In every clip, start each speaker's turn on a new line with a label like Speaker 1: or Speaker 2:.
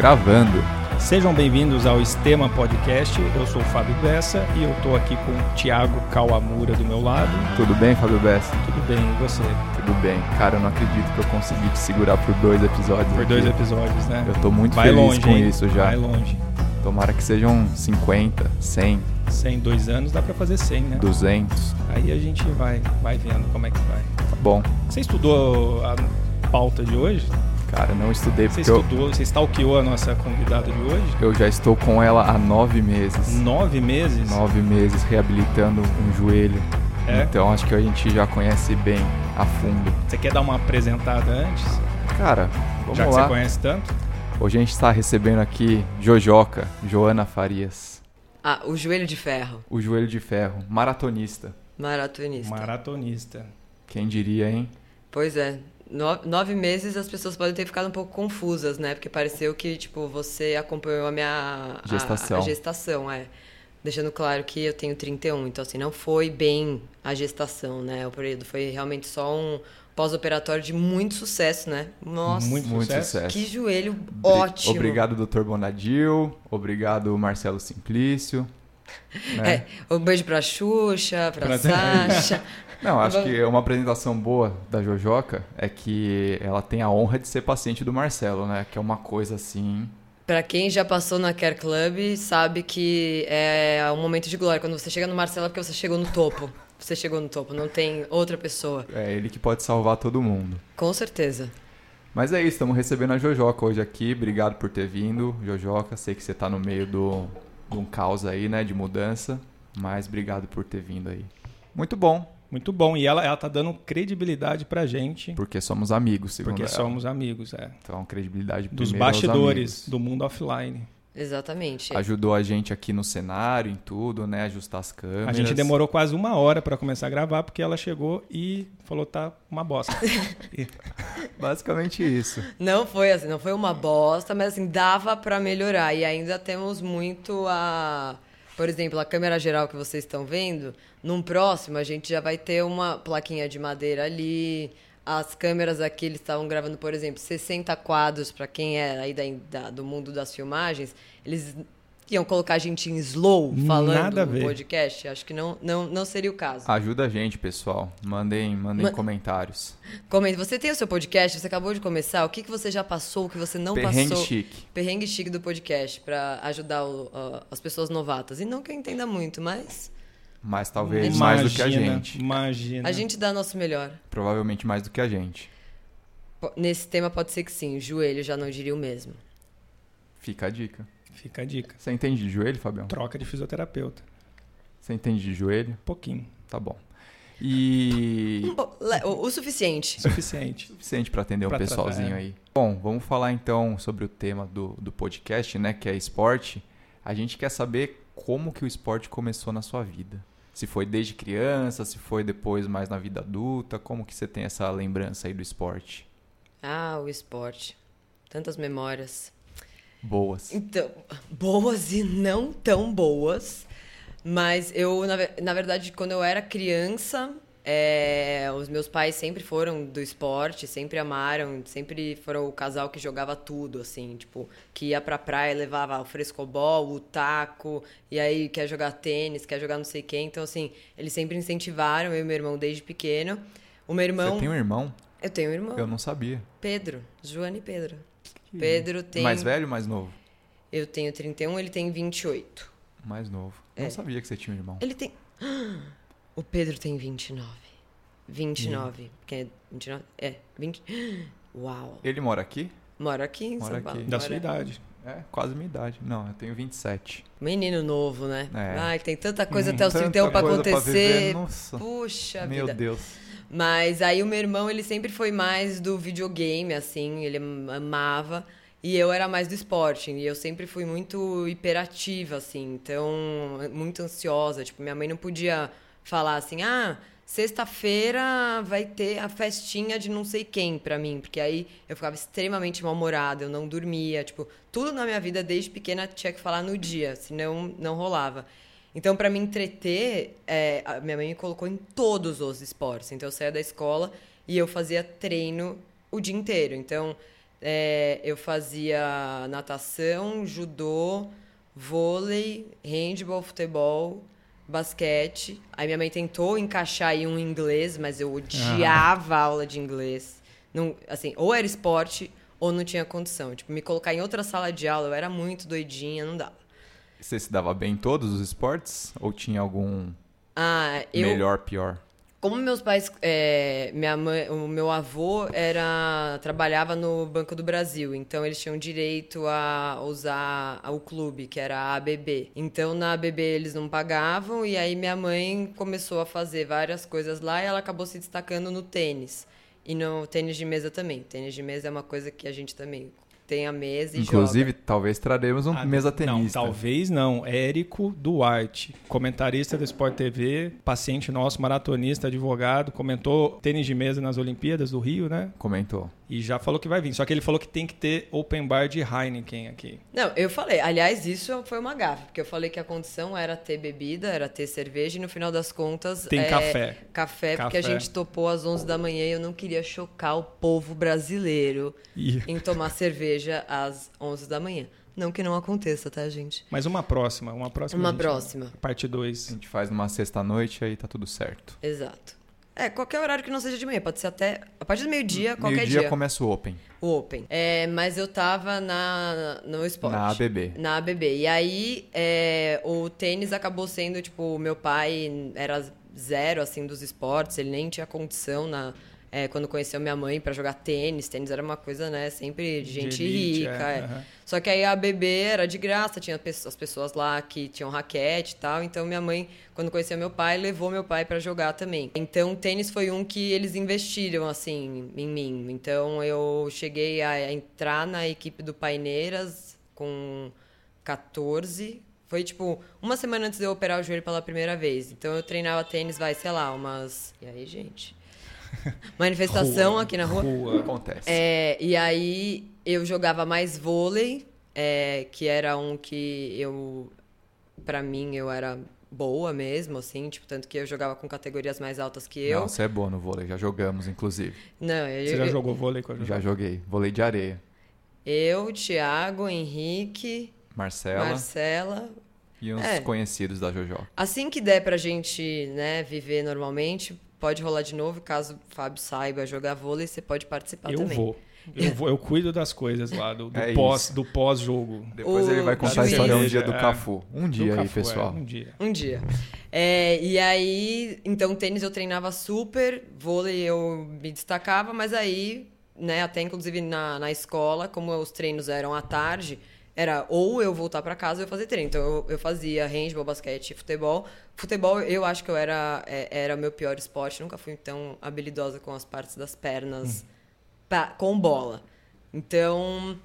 Speaker 1: Gravando.
Speaker 2: Sejam bem-vindos ao Estema Podcast. Eu sou o Fábio Bessa e eu estou aqui com o Thiago Kawamura do meu lado.
Speaker 1: Tudo bem, Fábio Bessa?
Speaker 2: Tudo bem, e você?
Speaker 1: Tudo bem. Cara, eu não acredito que eu consegui te segurar por dois episódios.
Speaker 2: Por
Speaker 1: aqui.
Speaker 2: dois episódios, né?
Speaker 1: Eu tô muito
Speaker 2: Vai
Speaker 1: feliz
Speaker 2: longe,
Speaker 1: com
Speaker 2: hein?
Speaker 1: isso já.
Speaker 2: Vai longe.
Speaker 1: Tomara que sejam 50, 100,
Speaker 2: 100, dois anos dá pra fazer 100, né?
Speaker 1: 200.
Speaker 2: Aí a gente vai, vai vendo como é que vai.
Speaker 1: Tá bom.
Speaker 2: Você estudou a pauta de hoje?
Speaker 1: Cara, não estudei
Speaker 2: Você
Speaker 1: porque eu,
Speaker 2: estudou, você stalkeou a nossa convidada de hoje?
Speaker 1: eu já estou com ela há nove meses.
Speaker 2: Nove meses?
Speaker 1: Nove meses reabilitando um joelho.
Speaker 2: É?
Speaker 1: Então acho que a gente já conhece bem a fundo.
Speaker 2: Você quer dar uma apresentada antes?
Speaker 1: Cara, vamos
Speaker 2: já que
Speaker 1: lá.
Speaker 2: você conhece tanto?
Speaker 1: Hoje a gente está recebendo aqui Jojoca, Joana Farias.
Speaker 3: Ah, o joelho de ferro.
Speaker 1: O joelho de ferro, maratonista.
Speaker 3: Maratonista.
Speaker 2: Maratonista.
Speaker 1: Quem diria, hein?
Speaker 3: Pois é. No- nove meses as pessoas podem ter ficado um pouco confusas, né? Porque pareceu que, tipo, você acompanhou a minha... a-
Speaker 1: Gestação.
Speaker 3: A, gestação, é. Deixando claro que eu tenho 31, então assim, não foi bem a gestação, né? O período foi realmente só um pós-operatório de muito sucesso, né? Nossa,
Speaker 2: Muito
Speaker 1: Muito
Speaker 2: sucesso.
Speaker 1: sucesso.
Speaker 3: que joelho ótimo.
Speaker 1: Obrigado, Dr. Bonadil. Obrigado, Marcelo Simplício. né?
Speaker 3: É, um beijo pra Xuxa, pra
Speaker 2: Pra-
Speaker 3: Sasha.
Speaker 1: Não, acho que uma apresentação boa da Jojoca é que ela tem a honra de ser paciente do Marcelo, né? Que é uma coisa assim.
Speaker 3: Pra quem já passou na Care Club, sabe que é um momento de glória. Quando você chega no Marcelo é porque você chegou no topo. Você chegou no topo, não tem outra pessoa.
Speaker 1: É ele que pode salvar todo mundo.
Speaker 3: Com certeza.
Speaker 1: Mas é isso, estamos recebendo a Jojoca hoje aqui. Obrigado por ter vindo, Jojoca. Sei que você tá no meio do, de um caos aí, né? De mudança. Mas obrigado por ter vindo aí. Muito bom,
Speaker 2: Muito bom. E ela, ela tá dando credibilidade pra gente.
Speaker 1: porque somos amigos, segundo
Speaker 2: Porque
Speaker 1: ela.
Speaker 2: somos amigos, é.
Speaker 1: Então, credibilidade
Speaker 2: Dos bastidores do mundo offline.
Speaker 3: Exatamente.
Speaker 1: Ajudou a gente aqui no cenário, em tudo, né? Ajustar as câmeras.
Speaker 2: A gente demorou quase uma hora pra começar a gravar, porque ela chegou e falou, tá uma bosta. E-
Speaker 1: Basicamente isso.
Speaker 3: Não foi assim, não foi uma bosta, mas assim, dava pra melhorar. E ainda temos muito a. Por exemplo, a câmera geral que vocês estão vendo, num próximo a gente já vai ter uma plaquinha de madeira ali. As câmeras aqui, eles estavam gravando, por exemplo, 60 quadros, pra quem é aí da, da- do mundo das filmagens, eles iam colocar a gente em slow falando no podcast. Acho que não, não, não seria o caso.
Speaker 1: Ajuda a gente, pessoal. Mandem, mandem
Speaker 3: Ma-
Speaker 1: comentários.
Speaker 3: Comente, você tem o seu podcast, você acabou de começar, o que, que você já passou, o que você não
Speaker 1: Perrengue
Speaker 3: passou?
Speaker 1: chique.
Speaker 3: Perrengue chique do podcast, pra ajudar o- a- as pessoas novatas. E não que eu entenda muito, mas
Speaker 1: Mas talvez mais do que a
Speaker 2: Imagina,
Speaker 1: gente.
Speaker 2: Imagina.
Speaker 3: a gente dá nosso melhor.
Speaker 1: Provavelmente mais do que a gente.
Speaker 3: Nesse tema pode ser que sim, o joelho já não diria o mesmo.
Speaker 1: Fica a dica.
Speaker 2: Fica a dica.
Speaker 1: Você entende de joelho, Fabião?
Speaker 2: Troca de fisioterapeuta.
Speaker 1: Você entende de joelho?
Speaker 2: Pouquinho.
Speaker 1: Tá bom. E.
Speaker 3: O, o suficiente.
Speaker 2: Suficiente.
Speaker 1: Suficiente para atender o
Speaker 2: Pra
Speaker 1: pessoalzinho
Speaker 2: tratar, é.
Speaker 1: aí. Bom, vamos falar então sobre o tema do, do podcast, né? Que é esporte. A gente quer saber como que o esporte começou na sua vida. Se foi desde criança, se foi depois mais na vida adulta, como que você tem essa lembrança aí do esporte?
Speaker 3: Ah, o esporte. Tantas memórias.
Speaker 1: Boas.
Speaker 3: Então, boas e não tão boas. Mas eu, na, na verdade, quando eu era criança, é, os meus pais sempre foram do esporte, sempre amaram, sempre foram o casal que jogava tudo, assim, tipo, que ia pra praia, levava o frescobol, o taco, e aí quer jogar tênis, quer jogar não sei quem. Então, assim, eles sempre incentivaram, eu e meu irmão desde pequeno. O meu irmão.
Speaker 1: Você tem um irmão?
Speaker 3: Eu tenho um irmão.
Speaker 1: Eu não sabia.
Speaker 3: Pedro. Joana e Pedro. Pedro tem.
Speaker 1: Mais velho ou mais novo?
Speaker 3: Eu tenho 31, ele tem 28.
Speaker 1: Mais novo.
Speaker 3: É.
Speaker 1: Não sabia que você tinha um irmão.
Speaker 3: Ele tem. O Pedro tem 29. 29. Quem é 29? É, 20. Uau.
Speaker 1: Ele mora aqui?
Speaker 3: Mora aqui em
Speaker 1: Mora
Speaker 3: São Paulo.
Speaker 1: aqui.
Speaker 2: Da
Speaker 3: Mora-
Speaker 2: sua idade.
Speaker 1: É, quase minha idade. Não, eu tenho 27.
Speaker 3: Menino novo, né?
Speaker 1: É.
Speaker 3: Ai, tem tanta coisa
Speaker 1: Hum,
Speaker 3: até os
Speaker 1: tanta
Speaker 3: 31 pra acontecer.
Speaker 1: viver. Nossa,
Speaker 3: Puxa
Speaker 1: meu
Speaker 3: vida.
Speaker 1: Deus.
Speaker 3: Mas aí o meu irmão, ele sempre foi mais do videogame, assim, ele amava. E eu era mais do esporte. E eu sempre fui muito hiperativa, assim, então, muito ansiosa. Tipo, minha mãe não podia falar assim, ah, sexta-feira vai ter a festinha de não sei quem pra mim. Porque aí eu ficava extremamente mal-humorada, eu não dormia. Tipo, tudo na minha vida desde pequena tinha que falar no dia, senão não rolava. Então, pra me entreter, é, a minha mãe me colocou em todos os esportes. Então, eu saía da escola e eu fazia treino o dia inteiro. Então, é, eu fazia natação, judô, vôlei, handball, futebol, basquete. Aí minha mãe tentou encaixar aí um inglês, mas eu odiava a aula de inglês. Não, assim, ou era esporte ou não tinha condição. Tipo, me colocar em outra sala de aula, eu era muito doidinha, não dava.
Speaker 1: Você se dava bem em todos os esportes? Ou tinha algum
Speaker 3: Ah, eu,
Speaker 1: melhor, pior?
Speaker 3: Como meus pais, é, minha mãe, o meu avô era trabalhava no Banco do Brasil, então eles tinham direito a usar o clube, que era a ABB. Então na ABB eles não pagavam e aí minha mãe começou a fazer várias coisas lá e ela acabou se destacando no tênis e no tênis de mesa também. Tênis de mesa é uma coisa que a gente também tem a mesa e
Speaker 1: Inclusive,
Speaker 3: joga.
Speaker 1: talvez traremos um
Speaker 2: Ah,
Speaker 1: mesa
Speaker 2: Não,
Speaker 1: tenista.
Speaker 2: talvez não. Érico Duarte, comentarista do Sport TV, paciente nosso, maratonista, advogado, comentou tênis de mesa nas Olimpíadas do Rio, né?
Speaker 1: Comentou.
Speaker 2: E já falou que vai vir. Só que ele falou que tem que ter open bar de Heineken aqui.
Speaker 3: Não, eu falei. Aliás, isso foi uma gafe, porque eu falei que a condição era ter bebida, era ter cerveja e no final das contas.
Speaker 2: Tem
Speaker 3: é,
Speaker 2: café.
Speaker 3: Café, porque a
Speaker 2: Café.
Speaker 3: gente topou às 11 da manhã e eu não queria chocar o povo brasileiro
Speaker 2: E...
Speaker 3: em tomar cerveja às 11 da manhã. Não que não aconteça, tá, gente?
Speaker 2: Mas uma próxima, uma próxima.
Speaker 3: Uma
Speaker 2: gente-
Speaker 3: próxima.
Speaker 2: Parte
Speaker 1: A
Speaker 2: 2.
Speaker 1: gente faz numa sexta-noite aí tá tudo certo.
Speaker 3: Exato. É, qualquer horário que não seja de manhã, pode ser até a partir do meio-dia, qualquer
Speaker 1: Meio-dia
Speaker 3: dia.
Speaker 1: começa o Open.
Speaker 3: O Open. É, mas eu tava na, no esporte.
Speaker 1: Na ABB.
Speaker 3: Na ABB. E aí, é, o tênis acabou sendo, tipo, meu pai era zero, assim, dos esportes. Ele nem tinha condição na... é, quando conheceu minha mãe pra jogar tênis. Tênis era uma coisa, né, sempre de gente
Speaker 2: elite,
Speaker 3: rica.
Speaker 2: é,
Speaker 3: é.
Speaker 2: aham.
Speaker 3: Só que aí a ABB era de graça, tinha as pessoas lá que tinham raquete e tal. Então minha mãe, quando conheceu meu pai, levou meu pai pra jogar também. Então tênis foi um que eles investiram assim em mim. Então eu cheguei a entrar na equipe do Paineiras com 14. Foi tipo uma semana antes de eu operar o joelho pela primeira vez. Então eu treinava tênis, vai, sei lá, umas. E aí, gente? Manifestação
Speaker 2: Rua,
Speaker 3: aqui na rua.
Speaker 2: Rua.
Speaker 1: Acontece.
Speaker 3: É, e aí eu jogava mais vôlei, é, que era um que eu, pra mim, eu era boa mesmo, assim, tipo, tanto que eu jogava com categorias mais altas que eu.
Speaker 1: Não, você é boa no vôlei, já jogamos, inclusive.
Speaker 3: Não, eu,
Speaker 2: Você já
Speaker 3: eu,
Speaker 2: jogou vôlei com a
Speaker 1: Já joguei. Vôlei de areia.
Speaker 3: eu, Thiago, Henrique,
Speaker 1: Marcela
Speaker 3: Marcela.
Speaker 1: e uns
Speaker 3: É.
Speaker 1: conhecidos da Jojo.
Speaker 3: Assim que der pra gente, né, viver normalmente, pode rolar de novo. Caso o Fábio saiba jogar vôlei, você pode participar
Speaker 2: Eu
Speaker 3: também.
Speaker 2: vou. Eu vou, eu cuido das coisas lá, do, do
Speaker 1: É
Speaker 2: pós,
Speaker 1: isso.
Speaker 2: do pós-jogo.
Speaker 1: Depois
Speaker 3: O
Speaker 1: ele vai contar a história um dia do
Speaker 2: É.
Speaker 1: Cafu. Um dia aí,
Speaker 2: Cafu, é,
Speaker 1: pessoal.
Speaker 2: um dia.
Speaker 3: Um dia. É, e aí, então, tênis eu treinava super, vôlei eu me destacava, mas aí, né, até inclusive na, na escola, como os treinos eram à tarde, era ou eu voltar pra casa ou eu fazer treino. Então, eu, eu fazia handball, basquete futebol. Futebol, eu acho que eu era, é, era o meu pior esporte, nunca fui tão habilidosa com as partes das pernas pa- com bola. Então,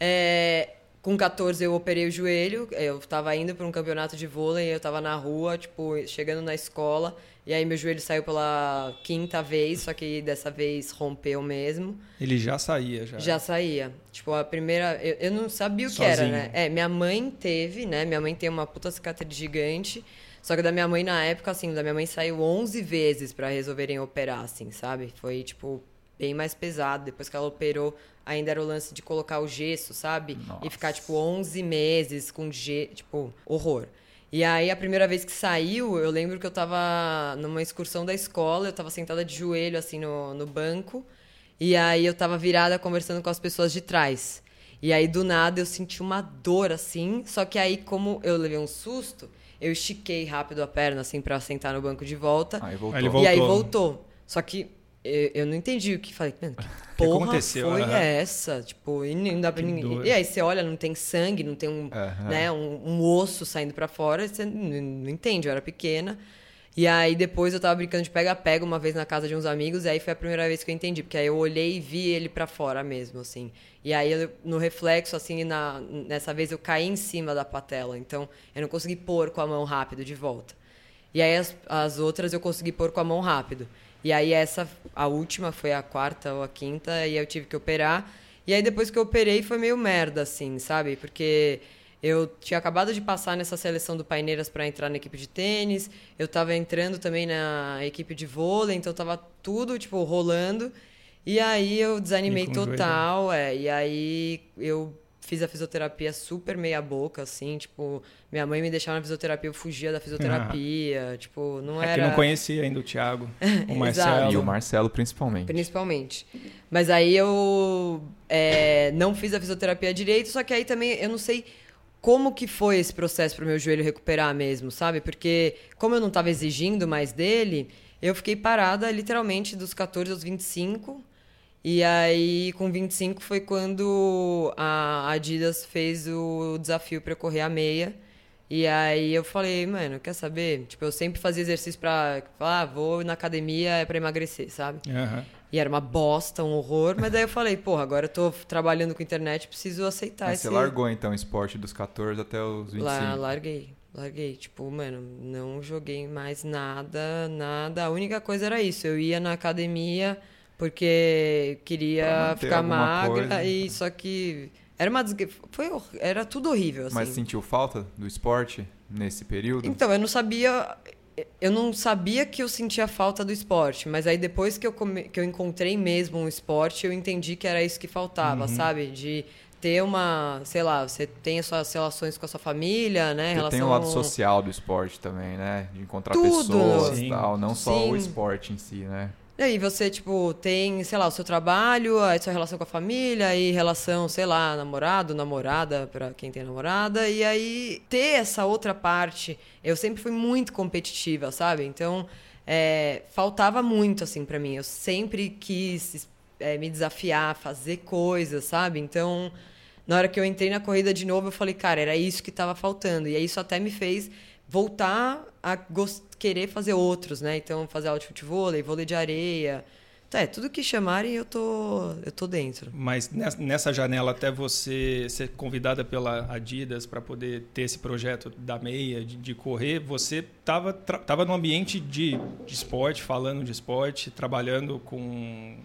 Speaker 3: é, com 14 eu operei o joelho, eu tava indo para um campeonato de vôlei, eu tava na rua, tipo, chegando na escola, e aí meu joelho saiu pela quinta vez, só que dessa vez rompeu mesmo.
Speaker 2: Ele já saía, já.
Speaker 3: Já saía. Tipo, a primeira. Eu, eu não sabia o que
Speaker 2: Sozinho.
Speaker 3: era, né? É, minha mãe teve, né? Minha mãe tem uma puta cicatriz gigante. Só que da minha mãe, na época, assim, da minha mãe saiu 11 vezes pra resolverem operar, assim, sabe? Foi, tipo, bem mais pesado. Depois que ela operou, ainda era o lance de colocar o gesso, sabe?
Speaker 1: Nossa.
Speaker 3: E ficar, tipo, 11 meses com gesso, tipo, horror. E aí, a primeira vez que saiu, eu lembro que eu tava numa excursão da escola, eu tava sentada de joelho, assim, no, no banco. E aí eu tava virada conversando com as pessoas de trás. E aí do nada eu senti uma dor assim, só que aí como eu levei um susto, eu estiquei rápido a perna assim pra sentar no banco de volta.
Speaker 1: Aí voltou.
Speaker 2: Aí ele
Speaker 3: E aí
Speaker 2: voltou.
Speaker 3: voltou. Só que eu, eu não entendi o que falei. Mano, que
Speaker 2: que
Speaker 3: porra
Speaker 2: aconteceu?
Speaker 3: foi essa? Tipo, e não dá pra
Speaker 2: Que
Speaker 3: ninguém.
Speaker 2: dor.
Speaker 3: E aí você olha, não tem sangue, não tem um, né, um, um osso saindo pra fora, você não, não entende. Eu era pequena. E aí depois eu tava brincando de pega-pega uma vez na casa de uns amigos, e aí foi a primeira vez que eu entendi, porque aí eu olhei e vi ele pra fora mesmo, assim. E aí eu- no reflexo, assim, na, nessa vez eu caí em cima da patela, então eu não consegui pôr com a mão rápido de volta. E aí as, as outras eu consegui pôr com a mão rápido. E aí essa, a última, foi a quarta ou a quinta, e eu tive que operar. E aí depois que eu operei foi meio merda, assim, sabe? Porque eu tinha acabado de passar nessa seleção do Paineiras para entrar na equipe de tênis. Eu tava entrando também na equipe de vôlei, então tava tudo, tipo, rolando. E aí eu desanimei
Speaker 2: joelho.
Speaker 3: total, é. E aí eu fiz a fisioterapia super meia boca, assim, tipo, minha mãe me deixava na fisioterapia, eu fugia da fisioterapia, tipo, não
Speaker 2: É que
Speaker 3: era...
Speaker 2: não conhecia ainda o Thiago, o. Marcelo.
Speaker 1: E o Marcelo, principalmente.
Speaker 3: Principalmente. Mas aí eu é, não fiz a fisioterapia direito, só que aí também eu não sei como que foi esse processo para o meu joelho recuperar mesmo, sabe? Porque como eu não estava exigindo mais dele, eu fiquei parada literalmente dos 14 aos 25. E aí, com 25 foi quando a Adidas fez o desafio para correr a meia. E aí eu falei, mano, quer saber? Tipo, eu sempre fazia exercício pra falar, ah, vou na academia é pra emagrecer, sabe?
Speaker 2: Aham.
Speaker 3: E era uma bosta, um horror, mas daí eu falei, porra, agora eu tô trabalhando com internet, preciso aceitar
Speaker 1: Mas
Speaker 3: esse.
Speaker 1: você largou, então, o esporte dos 14 até os 25.
Speaker 3: Lá, larguei, larguei. Tipo, mano, não joguei mais nada, nada. A única coisa era isso. Eu ia na academia porque queria ficar magra,
Speaker 1: coisa.
Speaker 3: e só que. Era uma desgra... foi Era tudo horrível, assim.
Speaker 1: Mas sentiu falta do esporte nesse período?
Speaker 3: Então, eu não sabia. Eu não sabia que eu sentia falta do esporte, mas aí depois que eu, come- que eu encontrei mesmo um esporte, eu entendi que era isso que faltava,
Speaker 1: Uhum.
Speaker 3: sabe? De ter uma, sei lá, você tem as suas relações com a sua família, né?
Speaker 1: Porque tem o
Speaker 3: Relação-
Speaker 1: lado social do esporte também, né? De encontrar
Speaker 3: Tudo.
Speaker 1: pessoas
Speaker 2: Sim.
Speaker 1: e tal, não só o
Speaker 3: Sim.
Speaker 1: esporte em si, né?
Speaker 3: E aí você, tipo, tem, sei lá, o seu trabalho, a sua relação com a família, aí relação, sei lá, namorado, namorada, pra quem tem namorada. E aí ter essa outra parte, eu sempre fui muito competitiva, sabe? Então, é, faltava muito, assim, pra mim. Eu sempre quis é, me desafiar, fazer coisas, sabe? Então, na hora que eu entrei na corrida de novo, eu falei, cara, era isso que tava faltando. E aí isso até me fez voltar a gos- querer fazer outros, né? Então, fazer aula de futebol, vôlei de areia. Então, é, tudo que chamarem, eu tô, eu tô dentro.
Speaker 2: Mas nes- nessa janela, até você ser convidada pela Adidas para poder ter esse projeto da meia, de, de correr, você estava tava no ambiente de, de esporte, falando de esporte, trabalhando com.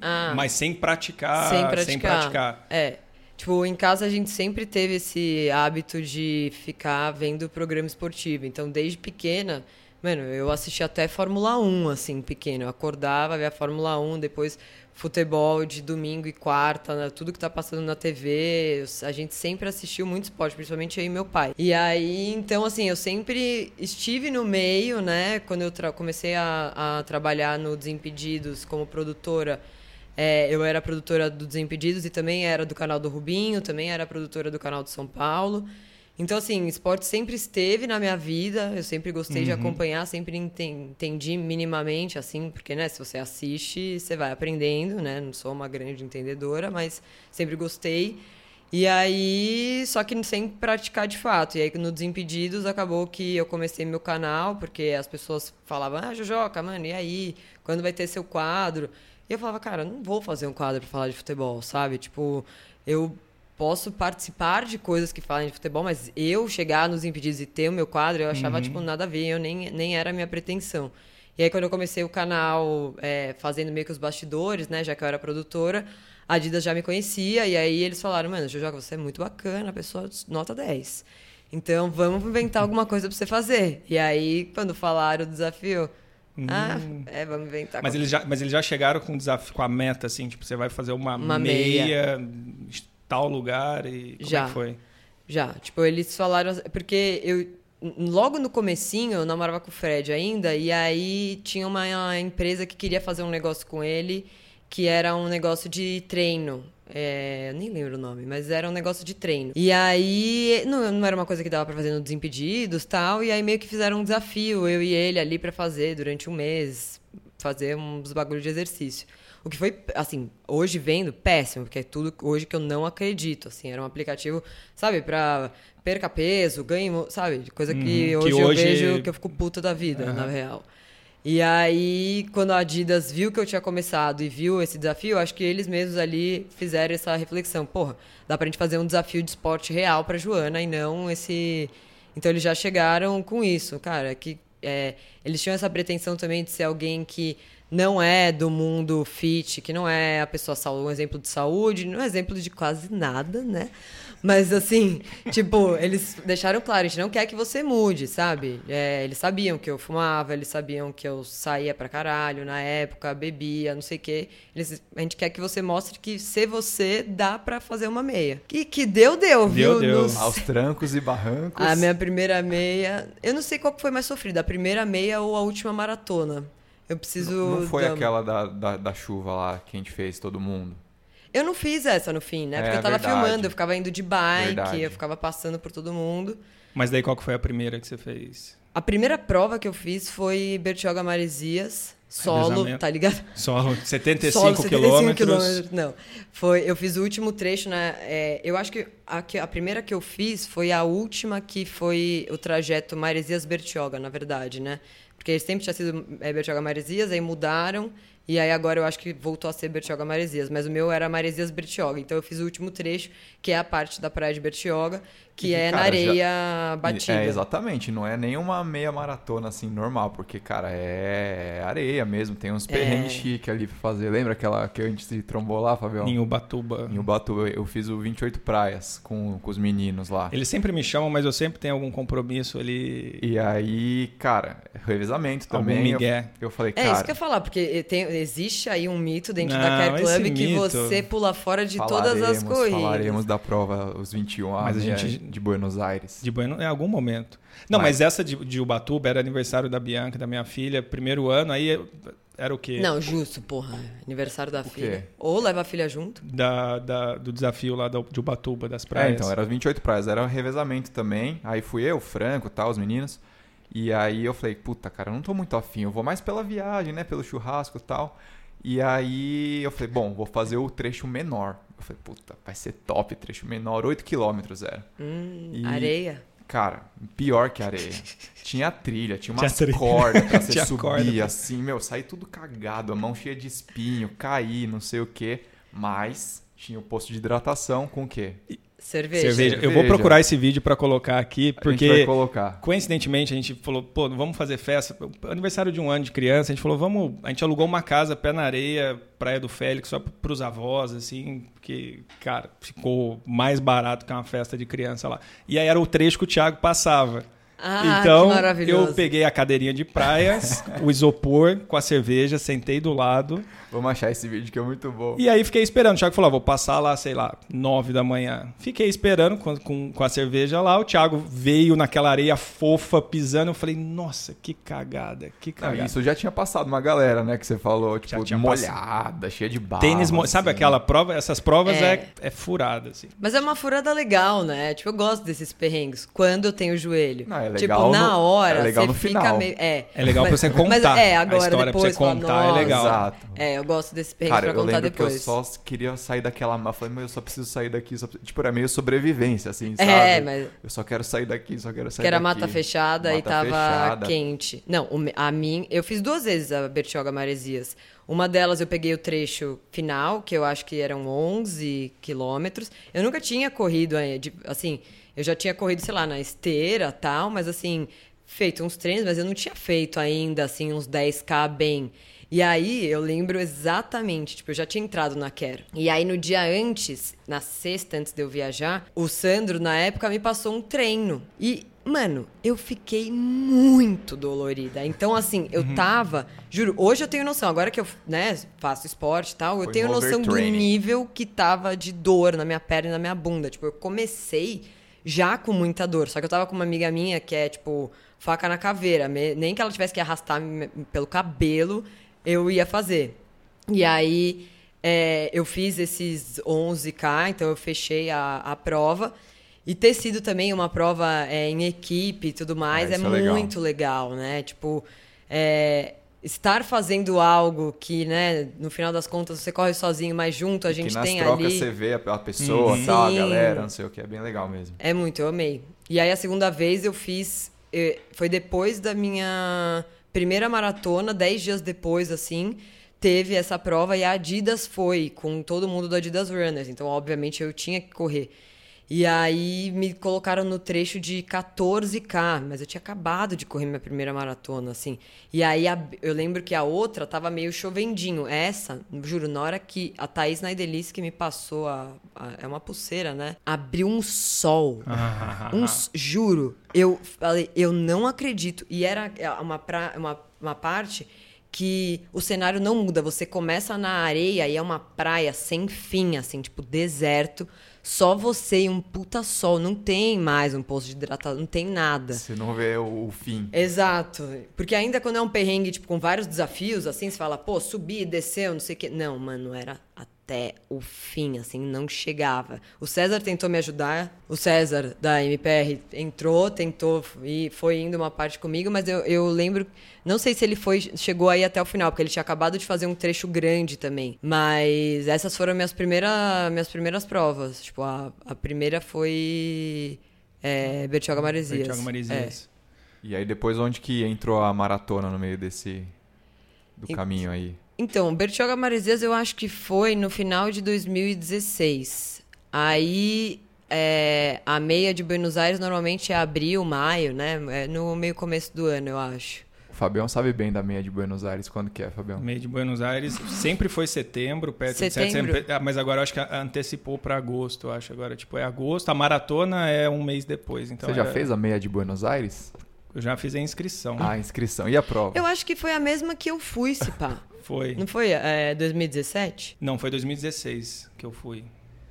Speaker 3: Ah.
Speaker 2: Mas sem praticar.
Speaker 3: sem praticar.
Speaker 2: Sem praticar.
Speaker 3: É. Tipo, em casa a gente sempre teve esse hábito de ficar vendo programa esportivo. Então, desde pequena, mano, eu assisti até Fórmula 1, assim, pequeno. Eu acordava, via Fórmula 1, depois futebol de domingo e quarta, né, tudo que tá passando na TV. A gente sempre assistiu muito esporte, principalmente e meu pai. E aí, então, assim, eu sempre estive no meio, né? Quando eu comecei a, a trabalhar no Desimpedidos como produtora, é, eu era produtora do Desimpedidos e também era do canal do Rubinho, também era produtora do canal de São Paulo. Então, assim, esporte sempre esteve na minha vida, eu sempre gostei de acompanhar, sempre enten- entendi minimamente, assim, porque, né, se você assiste, você vai aprendendo, né? Não sou uma grande entendedora, mas sempre gostei. E aí, só que sem praticar de fato. E aí, no Desimpedidos, acabou que eu comecei meu canal, porque as pessoas falavam, ah, Jojoca, mano, e aí? Quando vai ter seu quadro? E eu falava, cara, não vou fazer um quadro pra falar de futebol, sabe? Tipo, eu posso participar de coisas que falem de futebol, mas eu chegar nos impedidos e ter o meu quadro, eu achava, tipo, nada a ver, eu nem, nem era a minha pretensão. E aí, quando eu comecei o canal é, fazendo meio que os bastidores, né, já que eu era produtora, a Adidas já me conhecia, e aí eles falaram, mano, Jojoca, você é muito bacana, pessoa nota 10. Então, vamos inventar alguma coisa pra você fazer. E aí, quando falaram o desafio, ah, é, vamos inventar.
Speaker 2: Mas eles, já, mas eles já chegaram com o desafio, com a meta, assim, tipo, você vai fazer uma,
Speaker 3: Uma
Speaker 2: meia, em tal lugar e como
Speaker 3: Já.
Speaker 2: é que foi?
Speaker 3: Já, tipo, eles falaram. Porque eu. Logo no comecinho, eu namorava com o Fred ainda, e aí tinha uma empresa que queria fazer um negócio com ele, que era um negócio de treino. É, eu nem lembro o nome, mas era um negócio de treino. E aí, não, não era uma coisa que dava pra fazer no Desimpedidos tal, e aí meio que fizeram um desafio, eu e ele ali pra fazer durante um mês, fazer uns bagulhos de exercício. O que foi, assim, hoje vendo, péssimo, porque é tudo hoje que eu não acredito, assim, era um aplicativo, sabe, pra perca peso, ganhe, mo- sabe, coisa que,
Speaker 2: Uhum, que
Speaker 3: hoje eu
Speaker 2: hoje-
Speaker 3: vejo que eu fico puta da vida, na real. E aí, quando a Adidas viu que eu tinha começado e viu esse desafio, acho que eles mesmos ali fizeram essa reflexão. Porra, dá pra gente fazer um desafio de esporte real pra Joana e não esse. Então eles já chegaram com isso, cara, que é, eles tinham essa pretensão também de ser alguém que não é do mundo fit, que não é a pessoa um exemplo de saúde, é exemplo de quase nada, né? Mas assim, tipo, eles deixaram claro, a gente não quer que você mude, sabe? É, eles sabiam que eu fumava, eles sabiam que eu saía pra caralho na época, bebia, não sei o quê. Eles, a gente quer que você mostre que ser você dá pra fazer uma meia. E que deu, deu, viu?
Speaker 2: Deu.
Speaker 3: Nos-
Speaker 1: Aos trancos e barrancos.
Speaker 3: A minha primeira meia. Eu não sei qual foi mais sofrida, a primeira meia ou a última maratona. Eu preciso.
Speaker 1: Não foi
Speaker 3: da-
Speaker 1: aquela da, da, da chuva lá que a gente fez, todo mundo.
Speaker 3: Eu não fiz essa no fim, né? Porque
Speaker 1: É,
Speaker 3: eu tava
Speaker 1: verdade.
Speaker 3: filmando, eu ficava indo de bike,
Speaker 1: Verdade.
Speaker 3: eu ficava passando por todo mundo.
Speaker 2: Mas daí qual que foi a primeira que você fez?
Speaker 3: A primeira prova que eu fiz foi Bertioga Maresias, solo, tá ligado?
Speaker 2: Só 75
Speaker 3: Solo, 75
Speaker 2: quilômetros.
Speaker 3: quilômetros. Não. Foi, eu fiz o último trecho, né? é, eu acho que a, a primeira que eu fiz foi a última que foi o trajeto Maresias Bertioga, na verdade, né? Porque sempre tinha sido é, Bertioga Maresias, aí mudaram. E aí agora eu acho que voltou a ser Bertioga Maresias, mas o meu era Maresias Bertioga. Então eu fiz o último trecho, que é a parte da praia de Bertioga, que é na
Speaker 1: cara,
Speaker 3: areia batida.
Speaker 1: É, exatamente. Não é nenhuma meia maratona assim normal, porque, cara, é areia mesmo. Tem uns perrengues chiques ali pra fazer. Lembra aquela que a gente se trombou lá, Fabião?
Speaker 2: Em Ubatuba.
Speaker 1: Em Ubatuba, eu fiz o 28 praias com, com os meninos lá.
Speaker 2: Eles sempre me chamam, mas eu sempre tenho algum compromisso ali.
Speaker 1: E aí, cara, revezamento
Speaker 2: Algum
Speaker 1: também. Eu,
Speaker 2: migué.
Speaker 1: eu falei,
Speaker 3: É
Speaker 1: cara,
Speaker 3: isso que eu ia falar, porque tem- existe aí um mito dentro
Speaker 2: Não,
Speaker 3: da Care Club que
Speaker 2: mito-
Speaker 3: você pula fora de todas as
Speaker 1: falaremos-
Speaker 3: corridas.
Speaker 1: Falaremos da prova, os 21 a
Speaker 2: Mas a gente-
Speaker 1: de Buenos Aires.
Speaker 2: De Bueno, em algum momento. Não, mas,
Speaker 1: Mas-
Speaker 2: essa de, de Ubatuba era aniversário da Bianca, da minha filha, primeiro ano, aí era o quê?
Speaker 3: Não, justo, porra. Aniversário da
Speaker 1: quê?
Speaker 3: filha. Ou leva a filha junto.
Speaker 2: Da, da- do desafio lá da- de Ubatuba, das
Speaker 1: É,
Speaker 2: praias.
Speaker 1: então, era 28 praias, era um revezamento também. Aí fui eu, o Franco e tal, os meninos. E aí eu falei, puta, cara, eu não tô muito afim, eu vou mais pela viagem, né? Pelo churrasco e tal. E aí eu falei, bom, vou fazer o trecho menor. Eu falei, puta, vai ser top, trecho menor, 8 quilômetros era.
Speaker 3: Hum,
Speaker 1: E-
Speaker 3: Areia.
Speaker 1: Cara, pior que areia. Tinha trilha, tinha umas
Speaker 2: Tinha
Speaker 1: cordas pra você subir,
Speaker 2: corda
Speaker 1: assim, meu, saí tudo cagado, a mão cheia de espinho, caí, não sei o quê. Mas tinha o posto de hidratação com o quê?
Speaker 3: Cerveja.
Speaker 2: Cerveja. Eu vou procurar esse vídeo pra colocar aqui,
Speaker 1: a gente vai
Speaker 2: porque
Speaker 1: colocar.
Speaker 2: coincidentemente a gente falou, pô, vamos fazer festa. Aniversário de um ano de criança, a gente falou, vamos. A gente alugou uma casa pé na areia, Praia do Félix, só pros avós, assim, que, cara, ficou mais barato que uma festa de criança lá. E aí era o trecho que o Thiago passava.
Speaker 3: Ah,
Speaker 2: então,
Speaker 3: que maravilhoso.
Speaker 2: eu peguei a cadeirinha de praias, o isopor com a cerveja, sentei do lado.
Speaker 1: Vamos achar esse vídeo que é muito bom.
Speaker 2: E aí fiquei esperando. O Thiago falou: ah, vou passar lá, sei lá, nove da manhã. Fiquei esperando com, com, com a cerveja lá. O Thiago veio naquela areia fofa, pisando. Eu falei, nossa, que cagada, que
Speaker 1: Não,
Speaker 2: cagada.
Speaker 1: isso já tinha passado uma galera, né? Que você falou, tipo,
Speaker 2: tinha
Speaker 1: molhada, cheia de barro.
Speaker 2: Tênis, mo- sabe
Speaker 1: assim.
Speaker 2: aquela prova? Essas provas
Speaker 3: É.
Speaker 2: é, é furada, assim.
Speaker 3: Mas é uma furada legal, né? Tipo, eu gosto desses perrengues. Quando eu tenho o joelho.
Speaker 1: Não, é
Speaker 3: tipo,
Speaker 1: legal
Speaker 3: na
Speaker 1: no-
Speaker 3: hora,
Speaker 1: é legal
Speaker 3: você
Speaker 1: no
Speaker 3: fica
Speaker 1: final.
Speaker 3: meio. É,
Speaker 2: É legal pra você
Speaker 3: Mas
Speaker 2: contar.
Speaker 3: é,
Speaker 2: A
Speaker 3: agora
Speaker 2: história pra
Speaker 3: depois
Speaker 2: você
Speaker 3: fala,
Speaker 2: contar é legal.
Speaker 1: Exato.
Speaker 3: É, eu gosto desse perrengue
Speaker 1: Cara,
Speaker 3: pra
Speaker 1: eu
Speaker 3: contar
Speaker 1: lembro
Speaker 3: depois.
Speaker 1: que eu só queria sair daquela... Eu falei, mas eu só preciso sair daqui. Só... Tipo, era meio sobrevivência, assim, sabe?
Speaker 3: É, mas
Speaker 1: Eu só quero sair daqui, só quero sair
Speaker 3: que era
Speaker 1: daqui.
Speaker 3: mata fechada e
Speaker 1: Mata
Speaker 3: tava
Speaker 1: fechada.
Speaker 3: quente. Não, a mim, eu fiz duas vezes a Bertioga Maresias. Uma delas eu peguei o trecho final, que eu acho que eram 11 quilômetros. Eu nunca tinha corrido, eh, assim, eu já tinha corrido, sei lá, na esteira tal, mas assim, feito uns treinos, mas eu não tinha feito ainda, assim, uns 10K bem. E aí eu lembro exatamente, tipo, eu já tinha entrado na Quero. E aí no dia antes, na sexta antes de eu viajar, o Sandro na época me passou um treino. E, mano, eu fiquei muito dolorida. Então assim, eu
Speaker 1: Uhum.
Speaker 3: tava, juro, hoje eu tenho noção, agora que eu, né, faço esporte e tal, eu
Speaker 1: Foi
Speaker 3: tenho
Speaker 1: um
Speaker 3: noção do nível que tava de dor na minha perna e na minha bunda. Tipo, eu comecei já com muita dor. Só que eu tava com uma amiga minha que é, tipo, faca na caveira. Nem que ela tivesse que arrastar pelo cabelo, eu ia fazer. E aí é, eu fiz esses 11K, então eu fechei a, a prova. E ter sido também uma prova é, em equipe e tudo mais
Speaker 1: Ah,
Speaker 3: é
Speaker 1: é legal.
Speaker 3: muito legal, né? Tipo, é, estar fazendo algo que, né, no final das contas você corre sozinho, mas junto a gente
Speaker 1: que nas
Speaker 3: tem
Speaker 1: trocas
Speaker 3: ali.
Speaker 1: você vê a a pessoa,
Speaker 3: Uhum.
Speaker 1: tal, a galera, não sei o que, é bem legal mesmo.
Speaker 3: É muito, eu amei. E aí a segunda vez eu fiz. eh, Foi depois da minha primeira maratona, dez dias depois, assim, teve essa prova e a Adidas foi com todo mundo do Adidas Runners. Então, obviamente, eu tinha que correr. E aí me colocaram no trecho de 14K, mas eu tinha acabado de correr minha primeira maratona, assim. E aí a, eu lembro que a outra tava meio chovendinho. Essa, juro, na hora que a Thaís Naidelice que me passou a, a, É uma pulseira, né? Abriu um sol. um, juro. Eu falei, eu não acredito. E era uma, pra, uma, uma parte que o cenário não muda. Você começa na areia e é uma praia sem fim, assim, tipo, deserto. Só você e um puta sol. Não tem mais um posto de hidratação, não tem nada.
Speaker 1: Você não vê o, o, fim.
Speaker 3: Exato. Porque ainda quando é um perrengue, tipo, com vários desafios, assim, você fala, pô, subi, desceu, não sei o quê. Não, mano, era até o fim, assim, não chegava. O César tentou me ajudar, o César da MPR entrou, tentou e foi indo uma parte comigo, mas eu, eu lembro, não sei se ele foi chegou aí até o final, porque ele tinha acabado de fazer um trecho grande também. Mas essas foram minhas primeiras, minhas primeiras provas. Tipo, a, a primeira foi é, Bertioga Maresias.
Speaker 2: Bertioga Maresias.
Speaker 1: É. E aí depois onde que entrou a maratona no meio desse do caminho aí?
Speaker 3: Então, Bertioga Maresias eu acho que foi no final de 2016. Aí é, a meia de Buenos Aires normalmente é abril, maio, né? É no meio começo do ano, eu acho.
Speaker 1: O Fabião sabe bem da meia de Buenos Aires. Quando que é, Fabião?
Speaker 2: Meia de Buenos Aires sempre foi setembro, perto
Speaker 3: setembro.
Speaker 2: de setembro. Mas agora eu acho que antecipou para agosto, eu acho. Agora, tipo, é agosto. A maratona é um mês depois. Então
Speaker 1: Você já
Speaker 2: é...
Speaker 1: fez a meia de Buenos Aires?
Speaker 2: Eu já fiz a inscrição.
Speaker 1: Ah, a inscrição. E a prova?
Speaker 3: Eu acho que foi a mesma que eu fui, se pá.
Speaker 2: Foi.
Speaker 3: Não foi é, 2017?
Speaker 2: Não, foi 2016 que eu fui.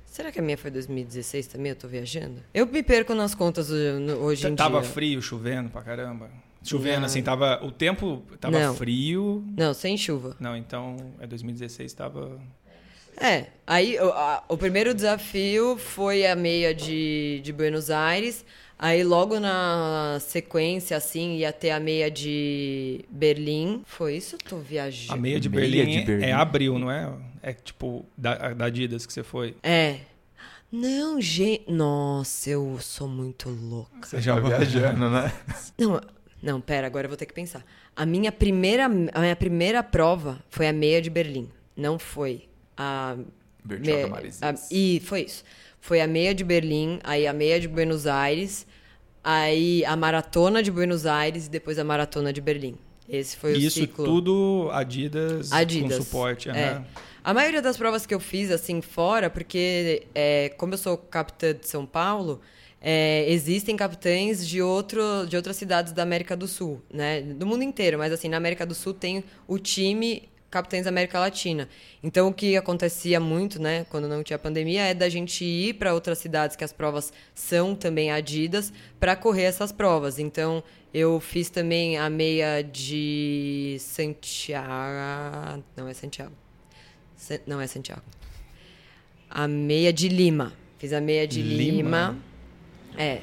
Speaker 3: Será que a minha foi 2016 também? Eu tô viajando? Eu me perco nas contas hoje em
Speaker 2: tava
Speaker 3: dia.
Speaker 2: Tava frio, chovendo pra caramba. Chovendo, não. assim, tava. O tempo tava
Speaker 3: não.
Speaker 2: frio.
Speaker 3: Não, sem chuva.
Speaker 2: Não, então é 2016 tava.
Speaker 3: É, aí o, a, o primeiro desafio foi a meia de, de Buenos Aires. Aí logo na sequência, assim, ia ter a meia de Berlim. Foi isso? Eu tô viajando.
Speaker 2: A meia de,
Speaker 1: meia
Speaker 2: Berlim,
Speaker 1: de Berlim
Speaker 2: é abril, não é? É tipo da, da Adidas que você foi.
Speaker 3: É. Não, gente. Nossa, eu sou muito louca.
Speaker 1: Você já viajando, né?
Speaker 3: Não, não, pera, agora eu vou ter que pensar. A minha primeira, a minha primeira prova foi a meia de Berlim. Não foi a.
Speaker 1: Bertioga
Speaker 3: a, E foi isso. Foi a meia de Berlim, aí a meia de Buenos Aires, aí a maratona de Buenos Aires e depois a maratona de Berlim. Esse foi
Speaker 2: Isso
Speaker 3: o ciclo.
Speaker 2: tudo Adidas,
Speaker 3: Adidas.
Speaker 2: com suporte.
Speaker 3: É.
Speaker 2: Uhum.
Speaker 3: A maioria das provas que eu fiz, assim, fora, porque é, como eu sou capitã de São Paulo, é, existem capitães de, outro, de outras cidades da América do Sul, né? Do mundo inteiro, mas assim, na América do Sul tem o time Capitães da América Latina. Então, o que acontecia muito, né, quando não tinha pandemia, é da gente ir para outras cidades que as provas são também Adidas para correr essas provas. Então, eu fiz também a meia de Santiago. Não é Santiago. Não é Santiago. A meia de Lima. Fiz a meia de Lima. Lima. É.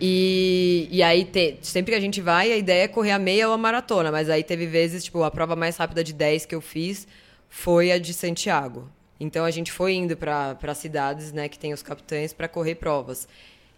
Speaker 3: E, e aí, te, sempre que a gente vai, a ideia é correr a meia ou a maratona. Mas aí teve vezes, tipo, a prova mais rápida de 10 que eu fiz foi a de Santiago. Então a gente foi indo para cidades né, que tem os capitães para correr provas.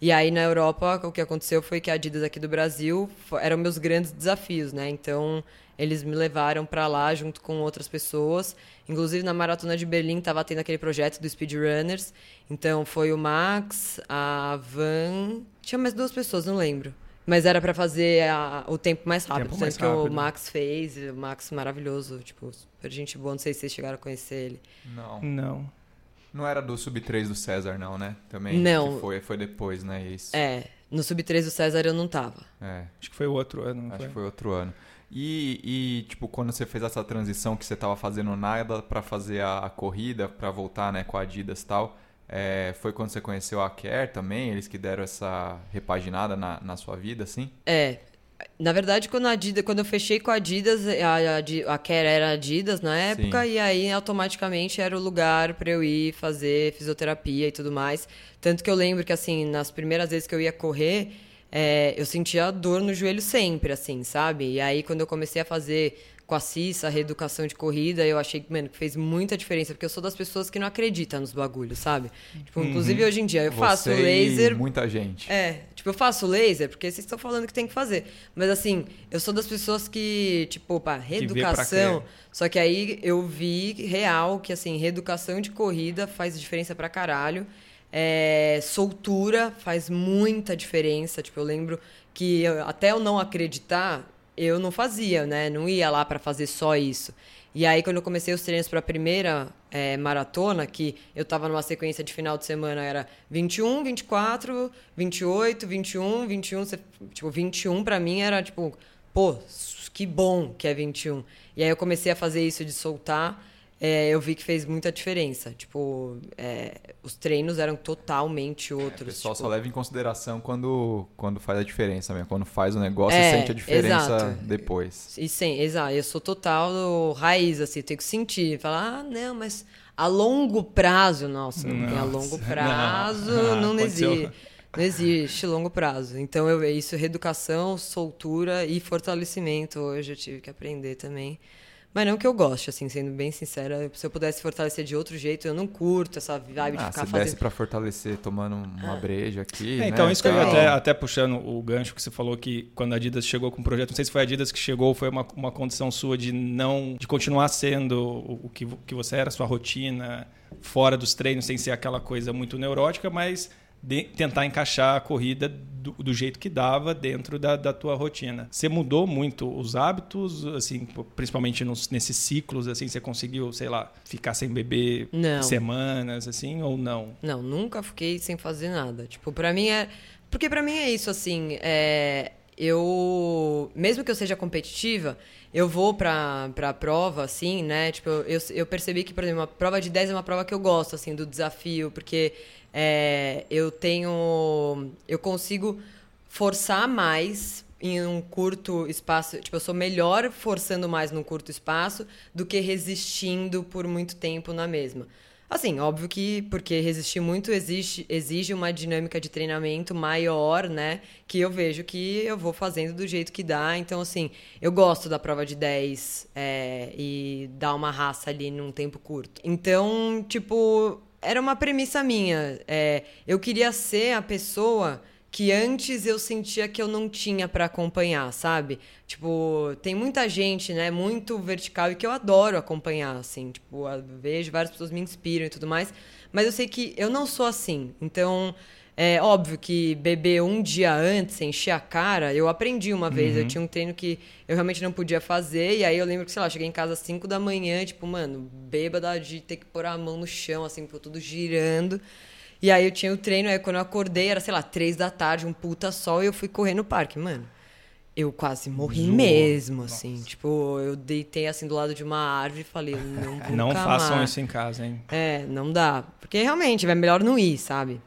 Speaker 3: E aí na Europa, o que aconteceu foi que a Adidas aqui do Brasil eram meus grandes desafios, né? Então eles me levaram para lá junto com outras pessoas. Inclusive na maratona de Berlim estava tendo aquele projeto do Speedrunners. Então foi o Max, a Van, tinha mais duas pessoas, não lembro. Mas era para fazer a, o tempo mais rápido.
Speaker 2: Tempo mais
Speaker 3: que
Speaker 2: rápido.
Speaker 3: o Max fez. O Max maravilhoso, tipo, super gente boa. Não sei se vocês chegaram a conhecer ele.
Speaker 1: Não.
Speaker 2: Não.
Speaker 1: Não era do Sub-3 do César, não, né? Também.
Speaker 3: Não.
Speaker 1: Que foi, foi depois, né? Isso.
Speaker 3: É, no Sub-3 do César eu não tava.
Speaker 1: É.
Speaker 2: Acho que foi o outro ano. Não
Speaker 1: Acho
Speaker 2: foi?
Speaker 1: que foi outro ano. E, e, tipo, quando você fez essa transição que você tava fazendo nada para fazer a, a corrida, para voltar, né, com a Adidas e tal, é, foi quando você conheceu a Care também? Eles que deram essa repaginada na, na sua vida, assim?
Speaker 3: É. Na verdade, quando, a Adidas, quando eu fechei com a Adidas, a, a, a Care era Adidas na época,
Speaker 1: Sim.
Speaker 3: e aí automaticamente era o lugar para eu ir fazer fisioterapia e tudo mais. Tanto que eu lembro que, assim, nas primeiras vezes que eu ia correr, é, eu sentia dor no joelho sempre, assim, sabe? E aí, quando eu comecei a fazer com a CISA, a reeducação de corrida, eu achei mano, que fez muita diferença, porque eu sou das pessoas que não acreditam nos bagulhos, sabe? Tipo, inclusive hoje em dia, eu faço
Speaker 1: Uhum. Você
Speaker 3: laser.
Speaker 1: E muita gente.
Speaker 3: É, tipo, eu faço laser porque vocês estão falando que tem que fazer. Mas assim, eu sou das pessoas que, tipo, pá,
Speaker 2: pra
Speaker 3: reeducação. Só que aí eu vi real que, assim, reeducação de corrida faz diferença pra caralho. É, soltura faz muita diferença. Tipo, eu lembro que eu, até eu não acreditar, eu não fazia, né? Não ia lá para fazer só isso. E aí, quando eu comecei os treinos para a primeira é, maratona, que eu estava numa sequência de final de semana, era 21, 24, 28, 21, 21. Tipo, 21 para mim era tipo, pô, que bom que é 21. E aí eu comecei a fazer isso de soltar é, eu vi que fez muita diferença. Tipo, é, os treinos eram totalmente outros. É, o
Speaker 1: pessoal
Speaker 3: tipo...
Speaker 1: só leva em consideração quando, quando faz a diferença mesmo. Quando faz o negócio é, e sente a diferença exato. depois.
Speaker 3: E sim, exato. Eu sou total raiz, assim, tenho que sentir. Falar, ah, não, mas a longo prazo, nossa, a longo prazo não, não existe. Não existe longo prazo. Então, eu, isso, reeducação, soltura e fortalecimento. Hoje eu tive que aprender também. Mas não que eu goste, assim, sendo bem sincera. Se eu pudesse fortalecer de outro jeito, eu não curto essa vibe
Speaker 1: ah,
Speaker 3: de ficar
Speaker 1: se fazendo... pra fortalecer tomando uma ah. breja aqui, é,
Speaker 2: né? Então, isso que eu ia até, até puxando o gancho que você falou que quando a Adidas chegou com o projeto, não sei se foi a Adidas que chegou, foi uma, uma condição sua de não... de continuar sendo o, o que, que você era, sua rotina, fora dos treinos, sem ser aquela coisa muito neurótica, mas de, tentar encaixar a corrida do, do, jeito que dava dentro da, da tua rotina. Você mudou muito os hábitos, assim, principalmente nos, nesses ciclos, assim, você conseguiu, sei lá, ficar sem beber não. semanas, assim, ou não?
Speaker 3: Não, nunca fiquei sem fazer nada. Tipo, para mim é, porque para mim é isso, assim, é, eu, mesmo que eu seja competitiva, eu vou pra, pra prova, assim, né? Tipo, eu, eu percebi que, por exemplo, a prova de 10 é uma prova que eu gosto, assim, do desafio, porque é, eu tenho. Eu consigo forçar mais em um curto espaço. Tipo, eu sou melhor forçando mais num curto espaço do que resistindo por muito tempo na mesma. Assim, óbvio que porque resistir muito exige, exige uma dinâmica de treinamento maior, né? Que eu vejo que eu vou fazendo do jeito que dá. Então, assim, eu gosto da prova de 10 é, e dar uma raça ali num tempo curto. Então, tipo, era uma premissa minha. É, eu queria ser a pessoa que antes eu sentia que eu não tinha para acompanhar, sabe? Tipo, tem muita gente, né, muito vertical e que eu adoro acompanhar, assim, tipo, vejo várias pessoas me inspiram e tudo mais, mas eu sei que eu não sou assim. Então, é óbvio que beber um dia antes, encher a cara, eu aprendi uma vez. Uhum. Eu tinha um treino que eu realmente não podia fazer. E aí eu lembro que, sei lá, cheguei em casa às 5 da manhã, tipo, mano, bêbada de ter que pôr a mão no chão, assim, tudo girando. E aí eu tinha o treino, aí quando eu acordei, era, sei lá, 3 da tarde, um puta sol, e eu fui correr no parque, mano. Eu quase morri Zoou. mesmo, assim. Nossa. Tipo, eu deitei assim do lado de uma árvore e falei, não vou
Speaker 2: Não façam isso em casa, hein?
Speaker 3: É, não dá. Porque realmente é melhor não ir, sabe?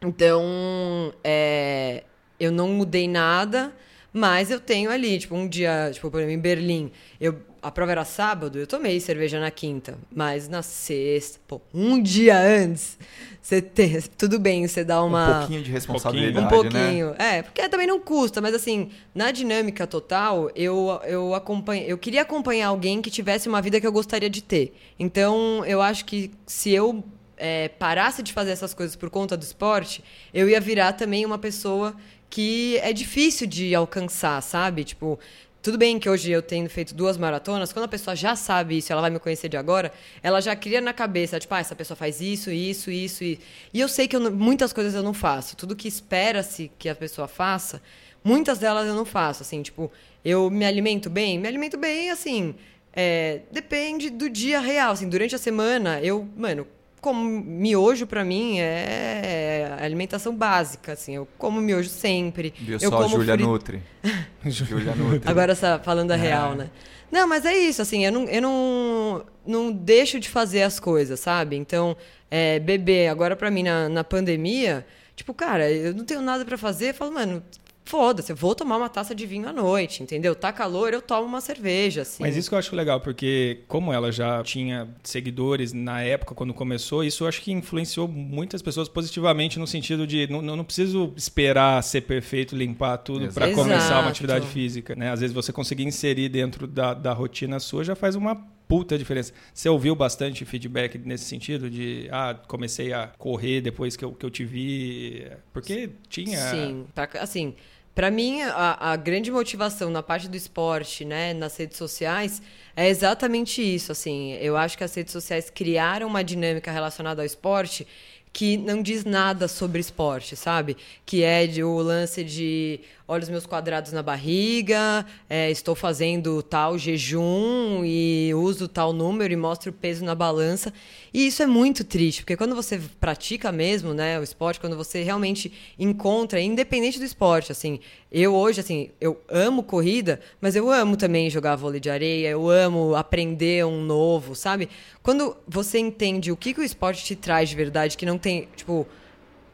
Speaker 3: Então, é, eu não mudei nada, mas eu tenho ali, tipo, um dia, tipo, por exemplo, em Berlim, eu, a prova era sábado, eu tomei cerveja na quinta, mas na sexta, pô, um dia antes, você tem, tudo bem, você dá uma...
Speaker 1: Um pouquinho de responsabilidade,
Speaker 3: Um pouquinho, né? é, porque também não custa, mas assim, na dinâmica total, eu, eu, acompanho, eu queria acompanhar alguém que tivesse uma vida que eu gostaria de ter. Então, eu acho que se eu é, parasse de fazer essas coisas por conta do esporte, eu ia virar também uma pessoa que é difícil de alcançar, sabe? Tipo, tudo bem que hoje eu tenho feito duas maratonas, quando a pessoa já sabe isso, ela vai me conhecer de agora, ela já cria na cabeça, tipo, ah, essa pessoa faz isso, isso, isso, e E eu sei que eu, muitas coisas eu não faço. Tudo que espera-se que a pessoa faça, muitas delas eu não faço. Assim, tipo, eu me alimento bem? Me alimento bem, assim, é, depende do dia real. Assim, durante a semana, eu, mano, como miojo para mim é alimentação básica, assim. Eu como miojo sempre.
Speaker 1: Viu
Speaker 3: eu
Speaker 1: só, como Julia fri... Nutri.
Speaker 3: Julia Nutri. Agora falando a é. real, né? Não, mas é isso, assim, eu não, eu não, não deixo de fazer as coisas, sabe? Então, é, beber, agora para mim na, na pandemia, tipo, cara, eu não tenho nada para fazer, eu falo, mano, foda-se, eu vou tomar uma taça de vinho à noite, entendeu? Tá calor, eu tomo uma cerveja, assim.
Speaker 2: Mas isso que eu acho legal, porque como ela já tinha seguidores na época, quando começou, isso eu acho que influenciou muitas pessoas positivamente no sentido de não, não preciso esperar ser perfeito, limpar tudo para começar uma atividade física, né? Às vezes você conseguir inserir dentro da, da rotina sua já faz uma puta diferença. Você ouviu bastante feedback nesse sentido de, ah, comecei a correr depois que eu, que eu te vi? Porque tinha...
Speaker 3: Sim, assim... Para mim, a, a, grande motivação na parte do esporte, né, nas redes sociais, é exatamente isso. Assim, eu acho que as redes sociais criaram uma dinâmica relacionada ao esporte que não diz nada sobre esporte, sabe? Que é de, o lance de olha os meus quadrados na barriga, é, estou fazendo tal jejum e uso tal número e mostro o peso na balança. E isso é muito triste, porque quando você pratica mesmo, né, o esporte, quando você realmente encontra, independente do esporte, assim, eu hoje, assim, eu amo corrida, mas eu amo também jogar vôlei de areia, eu amo aprender um novo, sabe? Quando você entende o que, que o esporte te traz de verdade, que não tem, tipo,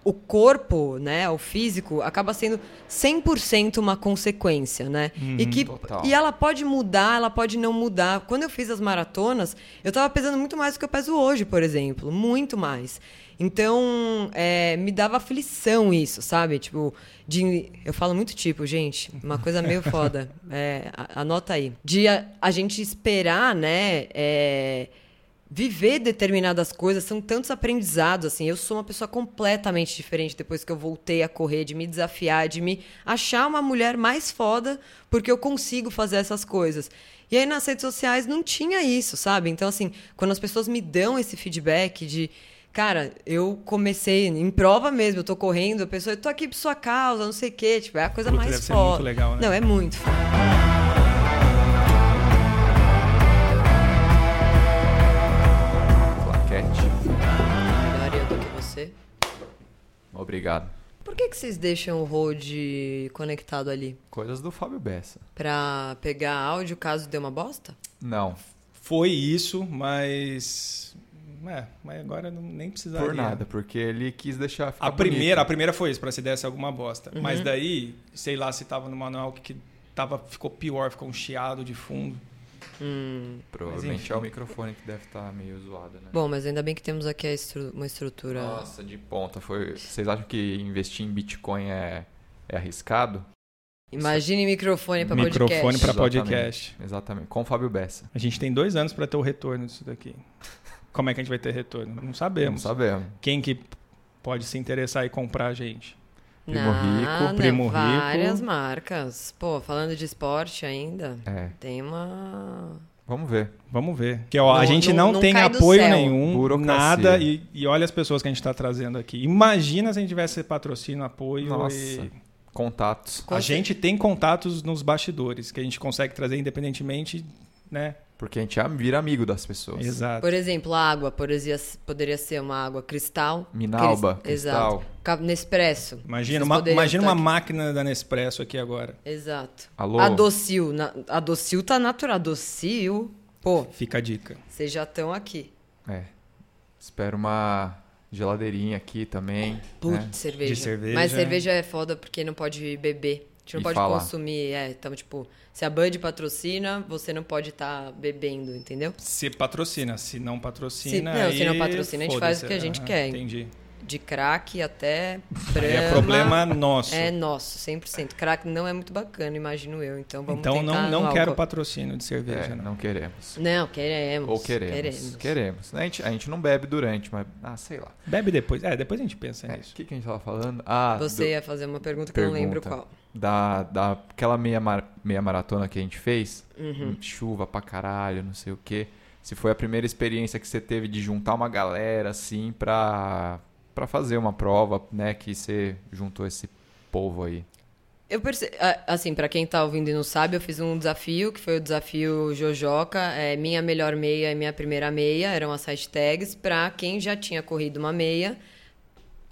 Speaker 3: o corpo, né, o físico, acaba sendo 100% uma consequência, né?
Speaker 2: Uhum,
Speaker 3: e, que,
Speaker 1: total.
Speaker 3: e ela pode mudar, ela pode não mudar. Quando eu fiz as maratonas, eu tava pesando muito mais do que eu peso hoje, por exemplo. Muito mais. Então, é, me dava aflição isso, sabe? Tipo, de, eu falo muito tipo, gente, uma coisa meio foda. É, anota aí. De a, a gente esperar, né? é, viver determinadas coisas são tantos aprendizados assim eu sou uma pessoa completamente diferente depois que eu voltei a correr de me desafiar de me achar uma mulher mais foda porque eu consigo fazer essas coisas e aí nas redes sociais não tinha isso sabe então assim quando as pessoas me dão esse feedback de Cara, eu comecei em prova mesmo, eu tô correndo, a pessoa, eu tô aqui por sua causa, não sei o quê, tipo, é a coisa
Speaker 2: Puta,
Speaker 3: mais
Speaker 2: deve ser
Speaker 3: foda.
Speaker 2: muito legal, né?
Speaker 3: Não, é muito foda.
Speaker 1: Obrigado.
Speaker 3: Por que, que vocês deixam o Rode conectado ali?
Speaker 1: Coisas do Fábio Bessa.
Speaker 3: Pra pegar áudio caso dê uma bosta?
Speaker 1: Não,
Speaker 2: Foi isso, mas. É, mas agora não, nem precisaria.
Speaker 1: por nada, porque ele quis deixar ficar
Speaker 2: A primeira, a
Speaker 1: bonito.
Speaker 2: primeira foi isso, pra se desse alguma bosta.
Speaker 3: Uhum.
Speaker 2: Mas daí, sei lá se tava no manual que, que tava, ficou pior, ficou um chiado de fundo.
Speaker 3: Hum.
Speaker 1: Provavelmente
Speaker 2: enfim.
Speaker 1: é o microfone que deve estar meio zoado, né?
Speaker 3: Bom, mas ainda bem que temos aqui a estru- uma estrutura.
Speaker 1: Nossa, de ponta. Foi... Vocês acham que investir em Bitcoin é, é arriscado?
Speaker 3: Imagine microfone pra
Speaker 2: Microfone
Speaker 3: podcast.
Speaker 2: pra
Speaker 1: Exatamente.
Speaker 2: podcast.
Speaker 1: Exatamente. Com o Fábio Bessa.
Speaker 2: A gente tem dois anos pra ter o retorno disso daqui. Como é que a gente vai ter retorno? Não sabemos.
Speaker 1: Não sabemos.
Speaker 2: Quem que pode se interessar e comprar a gente?
Speaker 1: Primo
Speaker 3: não,
Speaker 1: Rico,
Speaker 2: Primo Rico.
Speaker 3: Várias marcas. Pô, falando de esporte ainda,
Speaker 1: É.
Speaker 3: tem uma.
Speaker 1: Vamos ver.
Speaker 2: Vamos ver. Que ó,
Speaker 3: Não-
Speaker 2: a gente
Speaker 3: não-
Speaker 2: não,
Speaker 3: não
Speaker 2: tem apoio nenhum,
Speaker 1: Burocracia.
Speaker 2: nada. E, e olha as pessoas que a gente está trazendo aqui. Imagina se a gente tivesse patrocínio, apoio
Speaker 1: Nossa.
Speaker 2: e...
Speaker 1: Contatos.
Speaker 3: Com
Speaker 2: A gente tem contatos nos bastidores que a gente consegue trazer independentemente, né?
Speaker 1: Porque a gente vira amigo das pessoas.
Speaker 2: Exato.
Speaker 3: Por exemplo, a água poderia, poderia ser uma água cristal.
Speaker 1: Minalba,
Speaker 3: Cris-
Speaker 1: cristal.
Speaker 3: Exato. Nespresso.
Speaker 2: Imagina, uma, imagina uma
Speaker 3: aqui.
Speaker 2: máquina da Nespresso aqui agora.
Speaker 3: Exato.
Speaker 1: Alô?
Speaker 3: A Docil. na- A Docil tá natural. A Docil. Pô,
Speaker 2: Fica a dica.
Speaker 3: vocês já estão aqui.
Speaker 1: É. Espero uma geladeirinha aqui também.
Speaker 3: Putz,
Speaker 1: né?
Speaker 3: cerveja.
Speaker 2: De cerveja.
Speaker 3: Mas cerveja é foda porque não pode beber. A gente não
Speaker 1: E
Speaker 3: pode
Speaker 1: falar.
Speaker 3: consumir. É, então, tipo, se a Bud patrocina, você não pode estar bebendo, entendeu?
Speaker 2: Se patrocina, se não patrocina.
Speaker 3: Se- não, se não patrocina, a gente faz o que a gente quer.
Speaker 2: Entendi.
Speaker 3: De crack até
Speaker 2: Aí
Speaker 3: brama.
Speaker 2: é problema nosso.
Speaker 3: É nosso, 100%. Crack não é muito bacana, imagino eu. Então vamos
Speaker 2: então
Speaker 3: tentar
Speaker 2: não, não quero patrocínio de cerveja,
Speaker 1: É,
Speaker 2: não.
Speaker 1: não queremos.
Speaker 3: Não, queremos.
Speaker 1: Ou queremos. Queremos. A, gente, a gente não bebe durante, mas. Ah, sei lá.
Speaker 2: Bebe depois. É, depois a gente pensa
Speaker 1: É, O
Speaker 2: nisso.
Speaker 1: que, que a gente tava falando? Ah,
Speaker 3: Você
Speaker 1: do-
Speaker 3: ia fazer uma pergunta que eu não lembro
Speaker 1: Pergunta.
Speaker 3: qual.
Speaker 1: da, da aquela meia, mar- meia maratona que a gente fez.
Speaker 3: Uhum.
Speaker 1: Chuva pra caralho, não sei o quê. Se foi a primeira experiência que você teve de juntar uma galera, assim, pra, pra fazer uma prova, né? Que você juntou esse povo aí.
Speaker 3: Eu perce... Assim, pra quem tá ouvindo e não sabe, eu fiz um desafio, que foi o desafio Jojoca, é, minha melhor meia e minha primeira meia, eram as hashtags, pra quem já tinha corrido uma meia,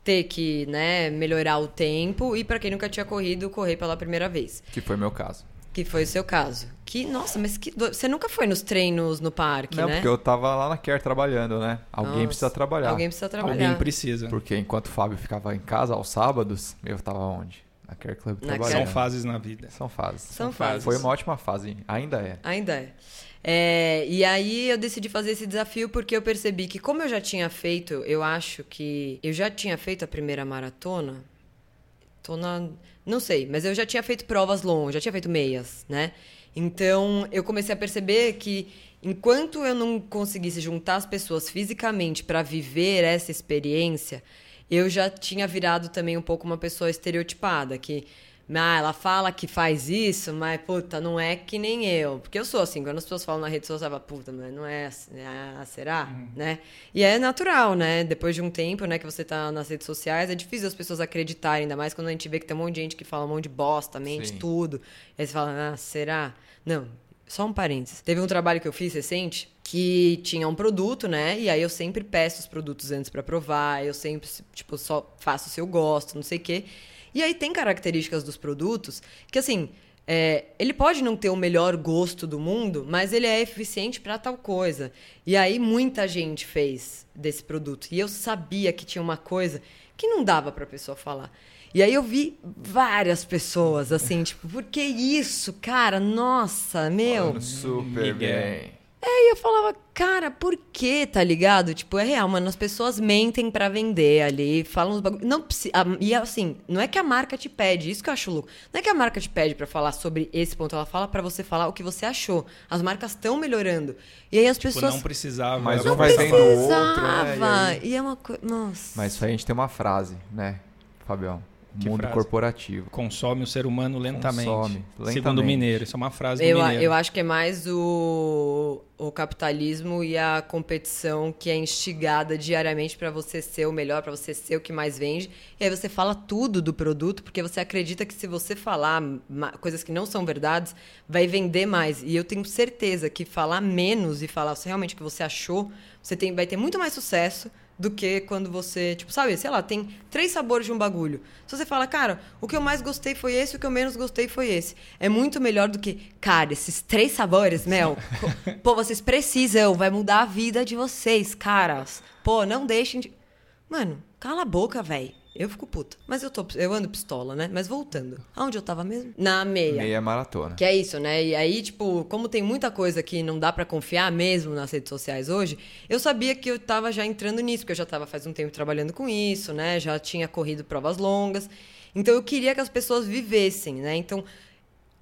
Speaker 3: ter que, né, melhorar o tempo, e pra quem nunca tinha corrido, correr pela primeira vez.
Speaker 1: Que foi meu caso.
Speaker 3: Que foi o seu caso. Que, nossa, mas que do... você nunca foi nos treinos no parque,
Speaker 1: não,
Speaker 3: né?
Speaker 1: porque eu tava lá na Care trabalhando, né? Alguém
Speaker 3: Nossa,
Speaker 1: precisa trabalhar.
Speaker 3: Alguém precisa trabalhar.
Speaker 2: Alguém precisa.
Speaker 1: Porque enquanto o Fábio ficava em casa aos sábados, eu tava onde? Na Care Club
Speaker 3: Na
Speaker 1: trabalhando.
Speaker 2: São fases na vida.
Speaker 1: São fases.
Speaker 3: São
Speaker 2: fases.
Speaker 3: fases.
Speaker 1: Foi uma ótima fase, ainda é.
Speaker 3: Ainda é. É, E aí eu decidi fazer esse desafio porque eu percebi que, como eu já tinha feito, eu acho que. Eu já tinha feito a primeira maratona. Tô na. Não sei, mas eu já tinha feito provas longas, já tinha feito meias, né? Então eu comecei a perceber que enquanto eu não conseguisse juntar as pessoas fisicamente para viver essa experiência, eu já tinha virado também um pouco uma pessoa estereotipada, que Ah, ela fala que faz isso, mas puta, não é que nem eu. Porque eu sou assim, quando as pessoas falam na rede social, eu falo, puta, mas não é assim, ah, será?
Speaker 2: Uhum.
Speaker 3: Né? E é natural, né? Depois de um tempo, né, que você tá nas redes sociais, é difícil as pessoas acreditarem, ainda mais quando a gente vê que tem um monte de gente que fala um monte de bosta, mente
Speaker 1: Sim.
Speaker 3: tudo. E aí você fala, ah, será? Não, só um parênteses. Teve um trabalho que eu fiz recente que tinha um produto, né? E aí eu sempre peço os produtos antes pra provar, eu sempre, tipo, só faço se eu gosto, não sei o quê. E aí tem características dos produtos que, assim, é, ele pode não ter o melhor gosto do mundo, mas ele é eficiente pra tal coisa. E aí muita gente fez desse produto. E eu sabia que tinha uma coisa que não dava pra pessoa falar. E aí eu vi várias pessoas, assim, tipo, por que isso, cara? Nossa, meu.
Speaker 1: Falando super
Speaker 2: Miguel.
Speaker 1: bem.
Speaker 3: E eu falava, cara, por que, tá ligado? Tipo, é real, mano. As pessoas mentem pra vender ali, falam uns bagulho. Não precisa. E assim, não é que a marca te pede, isso que eu acho louco. Não é que a marca te pede pra falar sobre esse ponto, ela fala pra você falar o que você achou. As marcas estão melhorando. E aí as
Speaker 2: Tipo,
Speaker 3: pessoas.
Speaker 2: não precisava.
Speaker 1: Mas
Speaker 2: Não
Speaker 1: um vai vendo o outro, né?
Speaker 3: precisava.
Speaker 1: E aí-
Speaker 3: E é uma coisa. Nossa.
Speaker 1: Mas isso aí a gente tem uma frase, né, Fabião?
Speaker 2: Que
Speaker 1: Mundo
Speaker 2: frase?
Speaker 1: corporativo.
Speaker 2: Consome o ser humano lentamente.
Speaker 1: Consome,
Speaker 2: Segundo
Speaker 1: lentamente.
Speaker 2: o mineiro. Isso é uma frase do
Speaker 3: Eu,
Speaker 2: mineiro.
Speaker 3: eu acho que é mais o, o capitalismo e a competição que é instigada diariamente pra você ser o melhor, pra você ser o que mais vende. E aí você fala tudo do produto, porque você acredita que se você falar coisas que não são verdades, vai vender mais. E eu tenho certeza que falar menos e falar realmente o que você achou, você tem, vai ter muito mais sucesso do que quando você, tipo, sabe, sei lá, tem três sabores de um bagulho. Se você fala, cara, o que eu mais gostei foi esse, o que eu menos gostei foi esse. É muito melhor do que, cara, esses três sabores, Mel, pô, vocês precisam, vai mudar a vida de vocês, caras. Pô, não deixem de. Mano, cala a boca, velho. Eu fico puta. Mas eu tô, eu ando pistola, né? Mas voltando. Aonde eu tava mesmo? Na meia.
Speaker 1: Meia maratona.
Speaker 3: Que é isso, né? E aí, tipo, como tem muita coisa que não dá pra confiar mesmo nas redes sociais hoje, eu sabia que eu tava já entrando nisso, porque eu já tava faz um tempo trabalhando com isso, né? Já tinha corrido provas longas. Então eu queria que as pessoas vivessem, né? Então,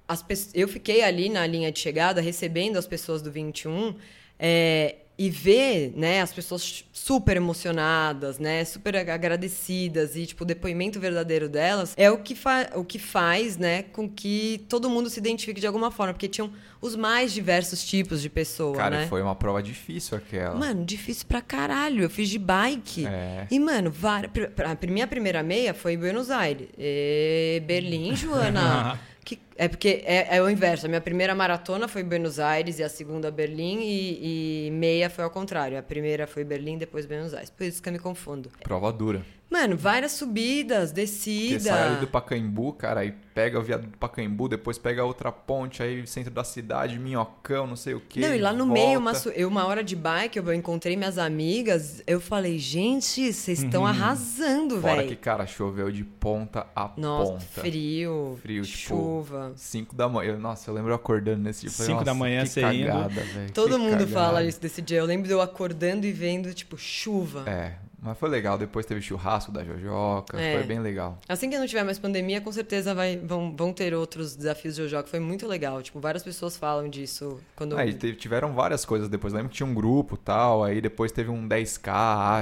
Speaker 3: as pe- eu fiquei ali na linha de chegada recebendo as pessoas do 21 é, e ver né, as pessoas super emocionadas, né, super ag- agradecidas e tipo, o depoimento verdadeiro delas é o que, fa o que faz né, com que todo mundo se identifique de alguma forma, porque tinham os mais diversos tipos de pessoa,
Speaker 1: Cara,
Speaker 3: né?
Speaker 1: foi uma prova difícil aquela.
Speaker 3: Mano, difícil pra caralho. Eu fiz de bike.
Speaker 1: É.
Speaker 3: E, mano, var... a minha primeira meia foi em Buenos Aires. E... Berlim, Joana. que... É porque é, é o inverso. A minha primeira maratona foi Buenos Aires e a segunda Berlim. E, e meia foi ao contrário. A primeira foi Berlim, depois Buenos Aires. Por isso que eu me confundo.
Speaker 1: Prova dura.
Speaker 3: Mano, várias subidas,
Speaker 1: Porque
Speaker 3: descida.
Speaker 1: sai ali do Pacaembu, cara, aí pega o viaduto do Pacaembu, depois pega outra ponte, aí centro da cidade, Minhocão, não sei o quê.
Speaker 3: Não, e lá no
Speaker 1: volta.
Speaker 3: meio, uma, eu, uma hora de bike, eu encontrei minhas amigas. Eu falei, gente, vocês estão arrasando,
Speaker 1: Uhum. Fora
Speaker 3: velho.
Speaker 1: que, cara, choveu de ponta a
Speaker 3: Nossa,
Speaker 1: ponta.
Speaker 3: frio,
Speaker 1: Frio, tipo,
Speaker 3: chuva.
Speaker 1: 5 da manhã. Eu- Nossa, eu lembro eu acordando nesse dia. eu falei,
Speaker 2: Cinco da
Speaker 1: "Nossa,
Speaker 2: manhã,
Speaker 1: que
Speaker 2: você indo."
Speaker 1: cagada, velho.
Speaker 3: Todo
Speaker 1: que
Speaker 3: mundo
Speaker 1: cagada."
Speaker 3: fala isso desse dia. Eu lembro de eu acordando e vendo, tipo, chuva.
Speaker 1: É, mas foi legal. Depois teve churrasco da Jojoca,
Speaker 3: É.
Speaker 1: foi bem legal.
Speaker 3: Assim que não tiver mais pandemia, com certeza vai, vão, vão ter outros desafios de Jojo, que foi muito legal. Tipo, várias pessoas falam disso quando.
Speaker 1: Aí teve- tiveram várias coisas depois. Lembro que tinha um grupo tal, aí depois teve um 10K,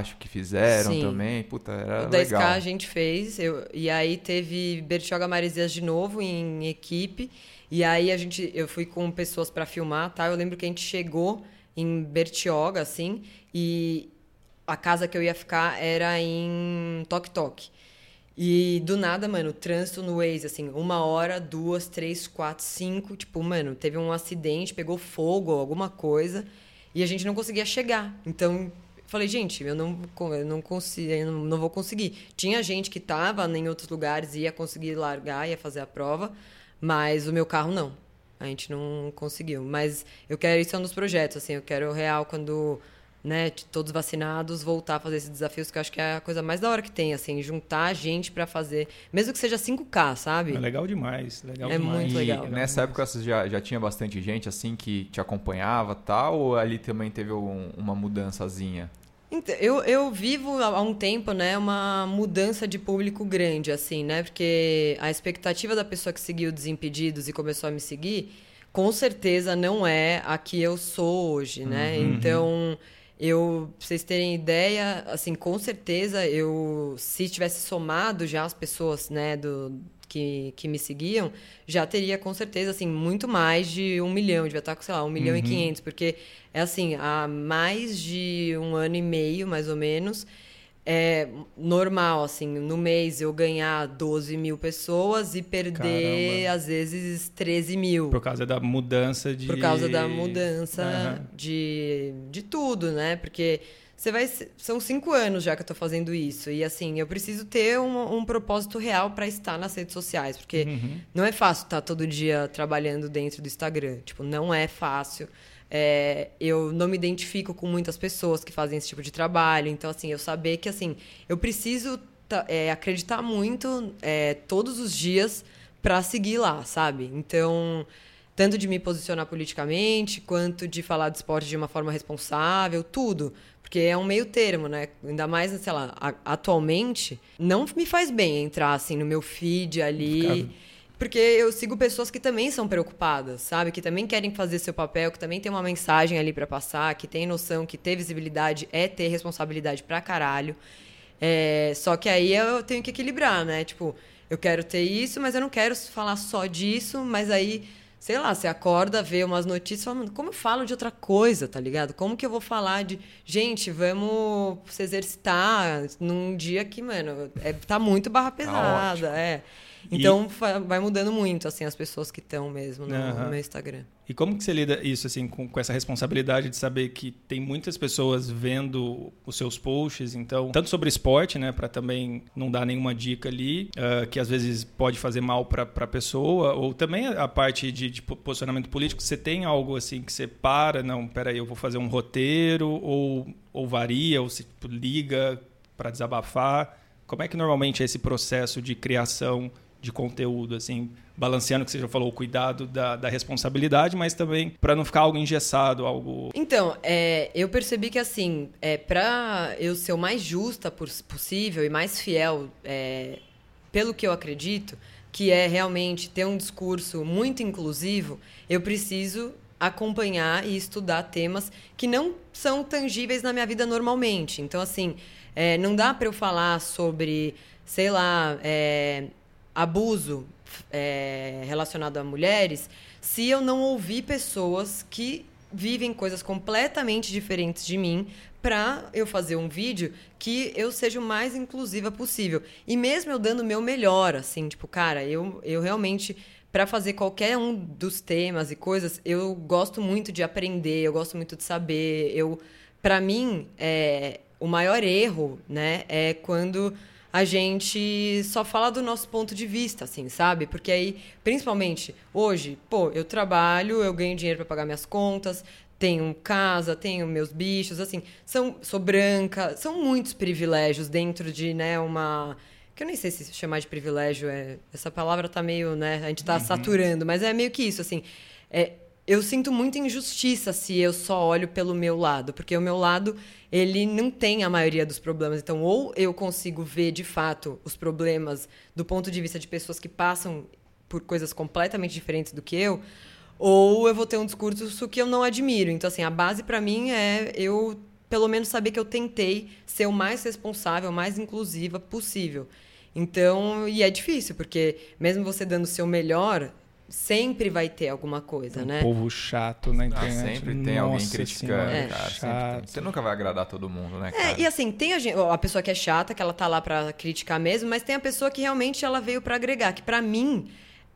Speaker 1: acho que fizeram
Speaker 3: Sim.
Speaker 1: também. Puta, era
Speaker 3: o 10K
Speaker 1: legal.
Speaker 3: a gente fez, eu, e aí teve Bertioga Maresias de novo em equipe. E aí a gente, eu fui com pessoas pra filmar, tá? Eu lembro que a gente chegou em Bertioga, assim, e a casa que eu ia ficar era em Tok Tok. E do nada, mano, trânsito no Waze, assim, uma hora, duas, três, quatro, cinco. Tipo, mano, teve um acidente, pegou fogo, alguma coisa, e a gente não conseguia chegar. Então, falei, gente, eu não, eu não consigo, eu não, vou conseguir. Tinha gente que tava em outros lugares, ia conseguir largar, ia fazer a prova, mas o meu carro não. A gente não conseguiu. Mas eu quero, isso é um dos projetos, assim, eu quero real quando né, todos vacinados, voltar a fazer esses desafios, que eu acho que é a coisa mais da hora que tem, assim, juntar gente pra fazer, mesmo que seja 5K, sabe?
Speaker 2: É legal demais. Legal
Speaker 3: É
Speaker 2: demais.
Speaker 3: muito
Speaker 1: E
Speaker 3: legal.
Speaker 1: nessa época você já, já tinha bastante gente assim que te acompanhava tal, ou ali também teve um- uma mudançazinha?
Speaker 3: Eu, eu vivo há há um tempo, né, uma mudança de público grande, assim, né? Porque a expectativa da pessoa que seguiu Desimpedidos e começou a me seguir, com certeza não é a que eu sou hoje, né? Então, eu, pra vocês terem ideia, assim, com certeza eu, se tivesse somado já as pessoas, né, do que, que me seguiam, já teria com certeza, assim, muito mais de um milhão. Devia estar com, sei lá, um milhão uhum. e quinhentos. Porque é assim, há mais de um ano e meio, mais ou menos, é normal, assim, no mês eu ganhar 12 mil pessoas e perder, Caramba. às vezes, 13 mil.
Speaker 2: Por causa da mudança de.
Speaker 3: Por causa da mudança uhum. de, de tudo, né? Porque você vai. São cinco anos já que eu tô fazendo isso. E assim, eu preciso ter um, um propósito real para estar nas redes sociais. Porque uhum. não é fácil estar todo dia trabalhando dentro do Instagram. Tipo, não é fácil. É, eu não me identifico com muitas pessoas que fazem esse tipo de trabalho. Então, assim, eu saber que, assim, eu preciso é, acreditar muito é, todos os dias para seguir lá, sabe? Então, tanto de me posicionar politicamente, quanto de falar de esporte de uma forma responsável, tudo. Porque é um meio termo, né? Ainda mais, sei lá, atualmente, não me faz bem entrar, assim, no meu feed ali... Porque eu sigo pessoas que também são preocupadas, sabe? Que também querem fazer seu papel, que também tem uma mensagem ali para passar, que tem noção que ter visibilidade é ter responsabilidade pra caralho. É, só que aí eu tenho que equilibrar, né? Tipo, eu quero ter isso, mas eu não quero falar só disso, mas aí, sei lá, você acorda, vê umas notícias e fala, como eu falo de outra coisa, tá ligado? Como que eu vou falar de, gente, vamos se exercitar num dia que, mano, é, tá muito barra tá pesada, tá é. Então e... vai mudando muito assim as pessoas que estão mesmo no, uhum. no, meu Instagram.
Speaker 2: E como que você lida isso assim com, com, essa responsabilidade de saber que tem muitas pessoas vendo os seus posts, então tanto sobre esporte, né, para também não dar nenhuma dica ali uh, que às vezes pode fazer mal para a pessoa, ou também a parte de, de, posicionamento político. Você tem algo assim que você para, não, peraí, eu vou fazer um roteiro ou ou varia ou se tipo, liga para desabafar. Como é que normalmente é esse processo de criação de conteúdo, assim, balanceando que você já falou, o cuidado da, da responsabilidade, mas também para não ficar algo engessado, algo.
Speaker 3: Então, é, eu percebi que assim, é, para eu ser o mais justa possível e mais fiel, é, pelo que eu acredito, que é realmente ter um discurso muito inclusivo, eu preciso acompanhar e estudar temas que não são tangíveis na minha vida normalmente. Então, assim, é, não dá para eu falar sobre, sei lá, é, abuso é, relacionado a mulheres se eu não ouvir pessoas que vivem coisas completamente diferentes de mim para eu fazer um vídeo que eu seja o mais inclusiva possível. E mesmo eu dando o meu melhor, assim, tipo, cara, eu, eu realmente para fazer qualquer um dos temas e coisas, eu gosto muito de aprender, eu gosto muito de saber. Eu, para mim, é, o maior erro, né, é quando a gente só fala do nosso ponto de vista, assim, sabe? Porque aí, principalmente hoje, pô, eu trabalho, eu ganho dinheiro para pagar minhas contas, tenho casa, tenho meus bichos, assim, são, sou branca, são muitos privilégios dentro de, né, uma que eu nem sei se chamar de privilégio é essa palavra tá meio, né, a gente tá uhum. saturando, mas é meio que isso, assim, é, eu sinto muita injustiça se eu só olho pelo meu lado, porque o meu lado ele não tem a maioria dos problemas. Então, ou eu consigo ver de fato os problemas do ponto de vista de pessoas que passam por coisas completamente diferentes do que eu, ou eu vou ter um discurso que eu não admiro. Então, assim, a base para mim é eu pelo menos saber que eu tentei ser o mais responsável, mais inclusiva possível. Então, e é difícil, porque mesmo você dando o seu melhor, sempre vai ter alguma coisa,
Speaker 2: um
Speaker 3: né?
Speaker 2: povo chato na ah, internet.
Speaker 1: Ah, sempre tem Nossa alguém criticando, é. cara. Você nunca vai agradar todo mundo, né,
Speaker 3: cara? É, e assim, tem a, gente, a, pessoa que é chata, que ela tá lá para criticar mesmo, mas tem a pessoa que realmente ela veio para agregar, que para mim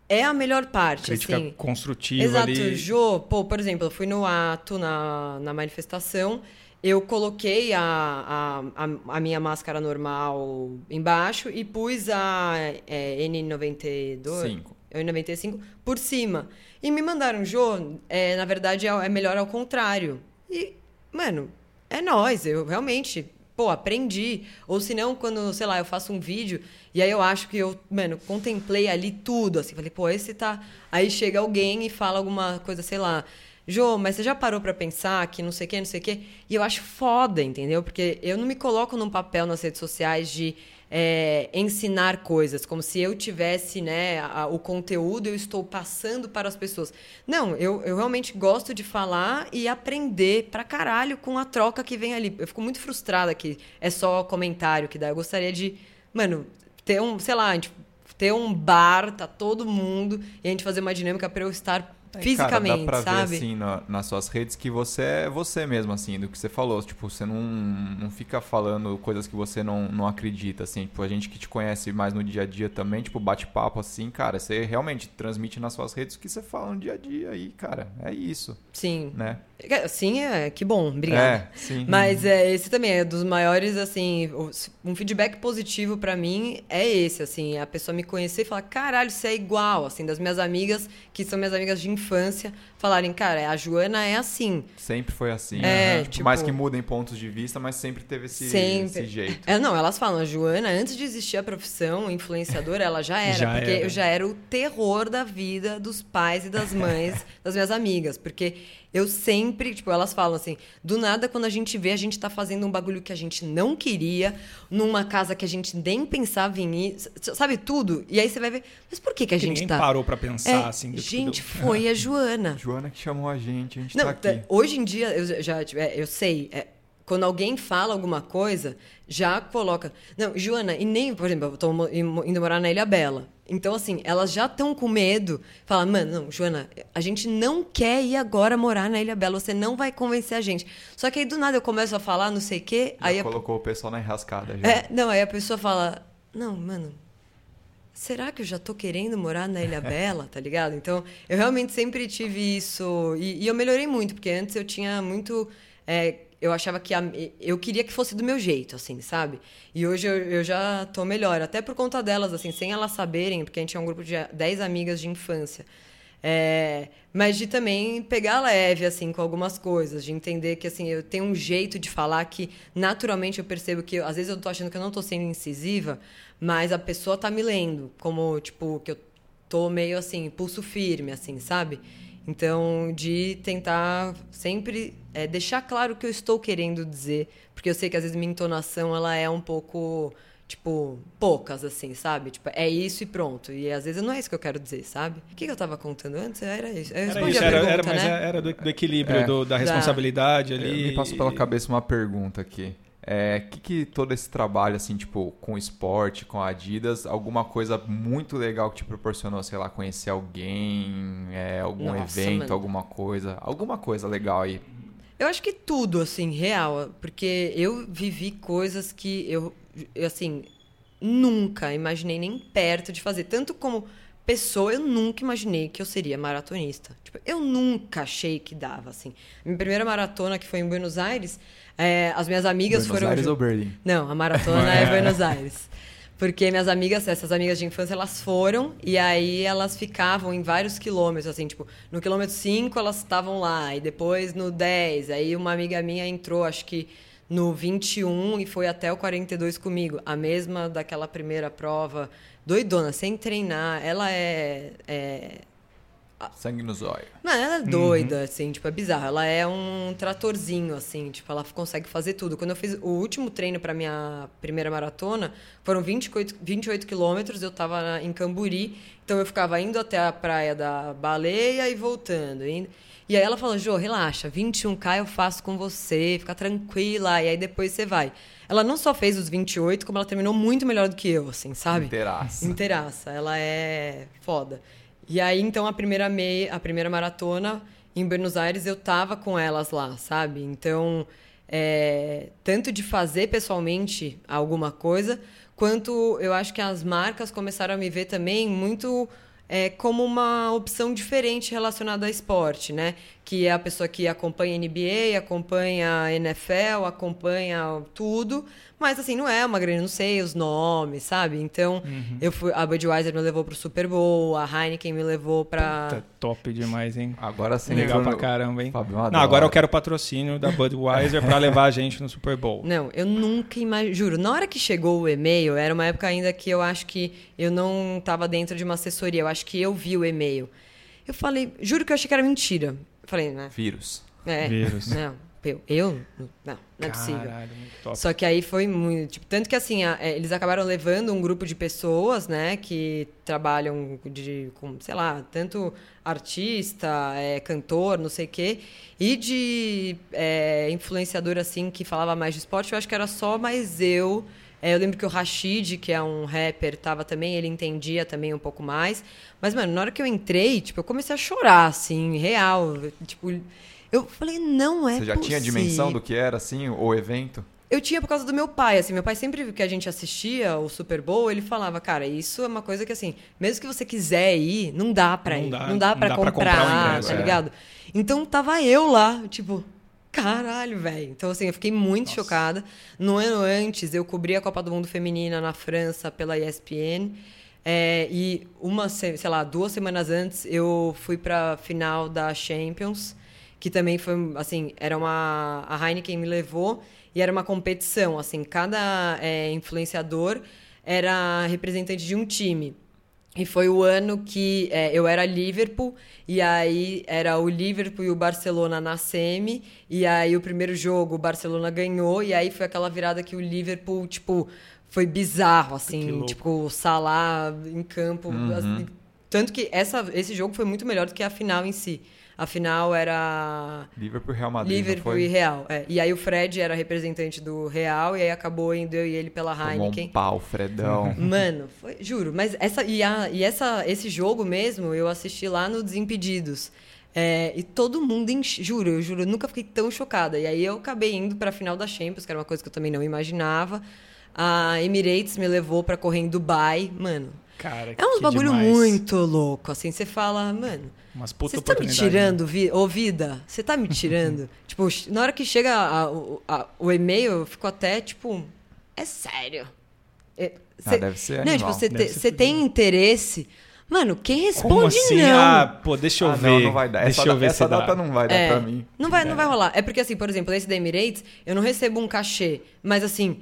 Speaker 3: é a melhor parte,
Speaker 2: Crítica
Speaker 3: assim.
Speaker 2: construtiva
Speaker 3: Exato.
Speaker 2: ali.
Speaker 3: Jô, pô, por exemplo, eu fui no ato, na, na manifestação, eu coloquei a, a, a, a, minha máscara normal embaixo e pus a é, N92.
Speaker 1: Cinco
Speaker 3: eu em 95, por cima. E me mandaram, Jô, é, na verdade é, é melhor ao contrário. E, mano, é nós, eu realmente, pô, aprendi. Ou se não, quando, sei lá, eu faço um vídeo e aí eu acho que eu, mano, contemplei ali tudo, assim, falei, pô, esse tá. Aí chega alguém e fala alguma coisa, sei lá. Jô, mas você já parou para pensar que não sei o que, não sei o que? E eu acho foda, entendeu? Porque eu não me coloco num papel nas redes sociais de é, ensinar coisas, como se eu tivesse né, a, o conteúdo eu estou passando para as pessoas. Não, eu, eu realmente gosto de falar e aprender pra caralho com a troca que vem ali. Eu fico muito frustrada que é só comentário que dá. Eu gostaria de, mano, ter um, sei lá, a gente ter um bar, tá todo mundo, e a gente fazer uma dinâmica para eu estar Fisicamente,
Speaker 1: cara, dá pra
Speaker 3: sabe?
Speaker 1: ver assim na- nas suas redes que você é você mesmo, assim, do que você falou. Tipo, você não, não fica falando coisas que você não, não acredita, assim. Tipo, a gente que te conhece mais no dia a dia também, tipo, bate-papo assim, cara, você realmente transmite nas suas redes o que você fala no dia a dia aí, cara. É isso,
Speaker 3: Sim.
Speaker 1: né?
Speaker 3: Sim, é, que bom, obrigada.
Speaker 1: É, sim.
Speaker 3: Mas é, esse também é dos maiores, assim, um feedback positivo pra mim é esse, assim, a pessoa me conhecer e falar, caralho, você é igual, assim, das minhas amigas, que são minhas amigas de infância, falarem, cara, a Joana é assim.
Speaker 1: Sempre foi assim.
Speaker 3: É,
Speaker 1: né? Tipo,
Speaker 3: tipo-
Speaker 1: mais que mudem pontos de vista, mas sempre teve esse,
Speaker 3: Sempre.
Speaker 1: esse jeito.
Speaker 3: É, não, elas falam, a Joana, antes de existir a profissão influenciadora, ela já era,
Speaker 2: Já
Speaker 3: porque
Speaker 2: era.
Speaker 3: eu já era o terror da vida dos pais e das mães das minhas amigas, porque eu sempre, tipo, elas falam assim, do nada quando a gente vê, a gente tá fazendo um bagulho que a gente não queria, numa casa que a gente nem pensava em ir, sabe tudo? E aí você vai ver, mas por que que a
Speaker 2: Que
Speaker 3: gente
Speaker 2: ninguém
Speaker 3: tá...
Speaker 2: parou pra pensar,
Speaker 3: É,
Speaker 2: assim. do-
Speaker 3: gente,
Speaker 2: do-
Speaker 3: foi a Joana.
Speaker 1: Joana que chamou a gente, a gente
Speaker 3: Não,
Speaker 1: tá aqui.
Speaker 3: hoje em dia, eu já tipo, é, eu sei, é, quando alguém fala alguma coisa, já coloca. Não, Joana, e nem, por exemplo, eu tô indo morar na Ilha Bela. Então, assim, elas já estão com medo. Fala, mano, não, Joana, a gente não quer ir agora morar na Ilha Bela, você não vai convencer a gente. Só que aí do nada eu começo a falar, não sei o quê,
Speaker 1: Já
Speaker 3: aí a,
Speaker 1: colocou o pessoal na enrascada já.
Speaker 3: é, não, aí a pessoa fala, não, mano, será que eu já tô querendo morar na Ilha Bela, tá ligado? Então, eu realmente sempre tive isso. E, e eu melhorei muito, porque antes eu tinha muito. é, eu achava que. a- eu queria que fosse do meu jeito, assim, sabe? E hoje eu, eu já tô melhor, até por conta delas, assim, sem elas saberem, porque a gente é um grupo de 10 amigas de infância. É, mas de também pegar leve, assim, com algumas coisas, de entender que, assim, eu tenho um jeito de falar que, naturalmente, eu percebo que, às vezes, eu tô achando que eu não tô sendo incisiva, mas a pessoa tá me lendo, como, tipo, que eu tô meio, assim, pulso firme, assim, sabe? Então, de tentar sempre é, deixar claro o que eu estou querendo dizer, porque eu sei que, às vezes, minha entonação, ela é um pouco tipo, poucas, assim, sabe? Tipo, é isso e pronto. E às vezes não é isso que eu quero dizer, sabe? O que, que eu tava contando antes? Era isso. Eu
Speaker 2: Era
Speaker 3: respondi
Speaker 2: isso,
Speaker 3: a
Speaker 2: era,
Speaker 3: pergunta,
Speaker 2: era, mas
Speaker 3: né?
Speaker 2: era do, do equilíbrio,
Speaker 1: É.
Speaker 2: do- da
Speaker 3: Da-
Speaker 2: responsabilidade
Speaker 1: É,
Speaker 2: ali.
Speaker 1: Me passou pela cabeça uma pergunta aqui. É, que que todo esse trabalho, assim, tipo, com esporte, com Adidas, alguma coisa muito legal que te proporcionou, sei lá, conhecer alguém, é, algum
Speaker 3: Nossa,
Speaker 1: evento,
Speaker 3: mano.
Speaker 1: alguma coisa, alguma coisa legal aí.
Speaker 3: Eu acho que tudo, assim, real. Porque eu vivi coisas que eu, eu, assim, nunca imaginei nem perto de fazer. Tanto como pessoa, eu nunca imaginei que eu seria maratonista. Tipo, eu nunca achei que dava, assim. Minha primeira maratona, que foi em Buenos Aires, é, as minhas amigas
Speaker 1: Buenos
Speaker 3: foram...
Speaker 1: Aires
Speaker 3: ju-
Speaker 1: ou Berlim?
Speaker 3: Não, a maratona é Buenos Aires. Porque minhas amigas, essas amigas de infância, elas foram e aí elas ficavam em vários quilômetros, assim, tipo, no quilômetro 5 elas estavam lá, e depois no 10, aí uma amiga minha entrou, acho que no 21 e foi até o 42 comigo, a mesma daquela primeira prova, doidona, sem treinar, ela é, é
Speaker 1: Sangue no zóio.
Speaker 3: não, ela é doida, assim, tipo, é bizarro. Ela é um tratorzinho, assim, tipo, ela consegue fazer tudo. Quando eu fiz o último treino pra minha primeira maratona, foram 28, 28 quilômetros, eu tava em Camburi, então eu ficava indo até a praia da Baleia e voltando. Indo. E aí ela falou, Jô, relaxa, 21K eu faço com você, fica tranquila, e aí depois você vai. Ela não só fez os 28, como ela terminou muito melhor do que eu, assim, sabe?
Speaker 1: Inteiraça.
Speaker 3: Inteiraça. Ela é foda. E aí, então, a primeira meia, a primeira maratona em Buenos Aires, eu tava com elas lá, sabe? Então, é, tanto de fazer pessoalmente alguma coisa, quanto eu acho que as marcas começaram a me ver também muito é, como uma opção diferente relacionada a esporte, né? Que é a pessoa que acompanha NBA, acompanha a NFL, acompanha tudo, mas assim, não é uma grande, não sei os nomes, sabe? Então, eu fui, a Budweiser me levou pro Super Bowl, a Heineken me levou pra
Speaker 2: Puta, top demais, hein?
Speaker 1: Agora sim.
Speaker 2: Legal pra
Speaker 1: no-
Speaker 2: caramba, hein?
Speaker 1: Fábio,
Speaker 2: Não, agora eu quero patrocínio da Budweiser pra levar a gente no Super Bowl.
Speaker 3: Não, eu nunca imaginei. Juro, na hora que chegou o e-mail, era uma época ainda que eu acho que eu não estava dentro de uma assessoria. Eu acho que eu vi o e-mail. Eu falei, juro que eu achei que era mentira. Falei, né?
Speaker 1: Vírus.
Speaker 3: É.
Speaker 2: Vírus.
Speaker 3: Não, eu? eu? Não, não é possível.
Speaker 2: Caralho.
Speaker 3: Só que aí foi muito. Tipo, tanto que assim, a- é, eles acabaram levando um grupo de pessoas, né, que trabalham de, com, sei lá, tanto artista, é, cantor, não sei o quê, e de é, influenciador, assim, que falava mais de esporte, eu acho que era só mais eu É, eu lembro que o Rashid, que é um rapper, tava também, ele entendia também um pouco mais. Mas, mano, na hora que eu entrei, tipo, eu comecei a chorar, assim, real. Tipo, eu falei, não é
Speaker 1: Você já
Speaker 3: possível.
Speaker 1: tinha dimensão do que era, assim, o evento?
Speaker 3: Eu tinha por causa do meu pai, assim, meu pai sempre que a gente assistia o Super Bowl, ele falava, cara, isso é uma coisa que assim, mesmo que você quiser ir, não dá pra
Speaker 2: Não
Speaker 3: ir,
Speaker 2: dá-
Speaker 3: não dá
Speaker 2: não
Speaker 3: pra
Speaker 2: dá pra
Speaker 3: comprar,
Speaker 2: comprar o ingresso,
Speaker 3: tá
Speaker 1: é.
Speaker 3: ligado? Então tava eu lá, tipo, caralho, velho. Então assim, eu fiquei muito chocada. No ano antes, eu cobri a Copa do Mundo Feminina na França pela ESPN. é, e uma, se- sei lá, duas semanas antes, eu fui pra final da Champions que também foi assim era uma a Heineken me levou e era uma competição assim cada é, influenciador era representante de um time e foi o ano que é, eu era Liverpool e aí era o Liverpool e o Barcelona na semi e aí o primeiro jogo o Barcelona ganhou e aí foi aquela virada que o Liverpool tipo foi bizarro assim tipo o Salah em campo assim, tanto que essa, esse jogo foi muito melhor do que a final em si a final era
Speaker 1: Liverpool e Real Madrid,
Speaker 3: Liverpool
Speaker 1: foi?
Speaker 3: e Real. é. E aí o Fred era representante do Real e aí acabou indo eu e ele pela
Speaker 1: Tomou
Speaker 3: Heineken.
Speaker 1: um pau, Fredão.
Speaker 3: Mano, foi, juro, mas essa e, a, e essa, esse jogo mesmo eu assisti lá no Desimpedidos. É, e todo mundo, enche, juro, eu juro, eu nunca fiquei tão chocada. E aí eu acabei indo pra final da Champions, que era uma coisa que eu também não imaginava. A Emirates me levou pra correr em Dubai. Mano,
Speaker 2: Cara,
Speaker 3: é uns
Speaker 2: que
Speaker 3: bagulho
Speaker 2: demais.
Speaker 3: muito louco. Assim, você fala, mano,
Speaker 2: Umas puta
Speaker 3: você tá me
Speaker 2: né?
Speaker 3: tirando, vi ô vida? Você tá me tirando? tipo, na hora que chega a- o- a- o e-mail, eu fico até, tipo, é sério. É,
Speaker 1: Ah,
Speaker 3: cê-
Speaker 1: deve ser
Speaker 3: Não,
Speaker 1: animal.
Speaker 3: tipo, você te- tem interesse. Mano, quem responde
Speaker 2: Como assim?
Speaker 3: não?
Speaker 2: Ah, pô, deixa eu
Speaker 1: Ah,
Speaker 2: ver.
Speaker 1: não, não vai dar.
Speaker 2: Deixa
Speaker 1: essa
Speaker 2: eu ver
Speaker 1: essa
Speaker 2: se dá.
Speaker 1: data não vai dar
Speaker 3: É,
Speaker 1: pra mim.
Speaker 3: Não vai, não vai rolar. É porque, assim, por exemplo, esse da Emirates, eu não recebo um cachê. Mas, assim,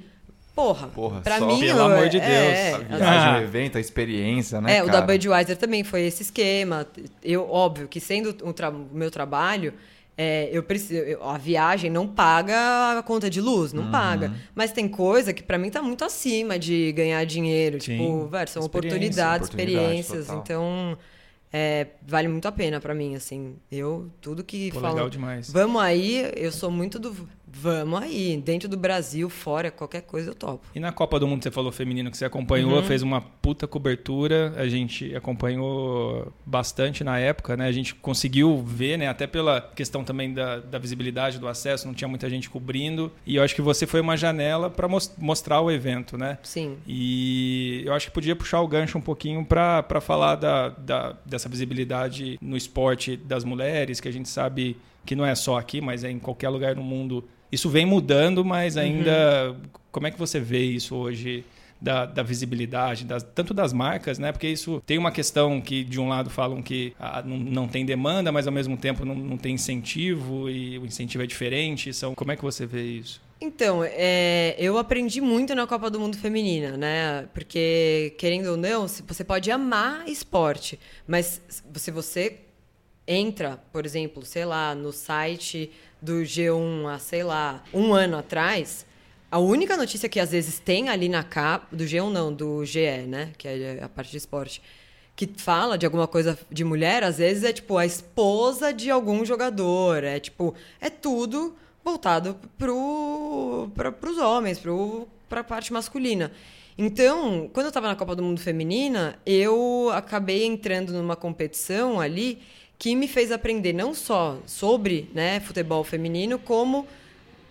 Speaker 3: porra,
Speaker 1: Porra,
Speaker 3: pra
Speaker 1: só
Speaker 3: mim...
Speaker 2: pelo
Speaker 3: eu-
Speaker 2: amor de
Speaker 3: é,
Speaker 2: Deus.
Speaker 1: A
Speaker 3: assim,
Speaker 1: viagem,
Speaker 2: Ah.
Speaker 1: o evento, a experiência, né,
Speaker 3: É, o
Speaker 1: cara?
Speaker 3: da Budweiser também foi esse esquema. Eu, óbvio, que sendo o, tra- o meu trabalho, é, eu preciso, eu- a viagem não paga a conta de luz,
Speaker 1: Uhum.
Speaker 3: não paga. Mas tem coisa que pra mim tá muito acima de ganhar dinheiro.
Speaker 2: Sim,
Speaker 3: tipo, velho, são
Speaker 2: experiência,
Speaker 3: oportunidades,
Speaker 1: oportunidade,
Speaker 3: experiências.
Speaker 1: total.
Speaker 3: Então, é, vale muito a pena pra mim, assim. Eu, tudo que
Speaker 2: Pô,
Speaker 3: falam,
Speaker 2: legal demais.
Speaker 3: vamos aí, eu sou muito do vamos aí. Dentro do Brasil, fora, qualquer coisa eu topo.
Speaker 2: E na Copa do Mundo, você falou feminino que você acompanhou,
Speaker 3: Uhum.
Speaker 2: fez uma puta cobertura. A gente acompanhou bastante na época, né? A gente conseguiu ver, né? Até pela questão também da, da visibilidade do acesso, não tinha muita gente cobrindo. E eu acho que você foi uma janela para mostrar o evento, né?
Speaker 3: Sim.
Speaker 2: E eu acho que podia puxar o gancho um pouquinho para falar da, da, dessa visibilidade no esporte das mulheres, que a gente sabe que não é só aqui, mas é em qualquer lugar no mundo. Isso vem mudando, mas ainda. Como é que você vê isso hoje? Da, da visibilidade, das, tanto das marcas, né? Porque isso tem uma questão que, de um lado, falam que ah, não, não tem demanda, mas ao mesmo tempo não, não tem incentivo e o incentivo é diferente. São, como é que você vê isso?
Speaker 3: Então, é, eu aprendi muito na Copa do Mundo Feminina, né? Porque, querendo ou não, você pode amar esporte, mas se você entra, por exemplo, sei lá, no site do G1 há, sei lá, um ano atrás, a única notícia que às vezes tem ali na capa, do G1 não, do GE, né? Que é a parte de esporte, que fala de alguma coisa de mulher, às vezes é tipo a esposa de algum jogador. É tipo, é tudo voltado pro, pra, pros homens, pro, pra parte masculina. Então, quando eu tava na Copa do Mundo Feminina, eu acabei entrando numa competição ali que me fez aprender não só sobre né, futebol feminino, como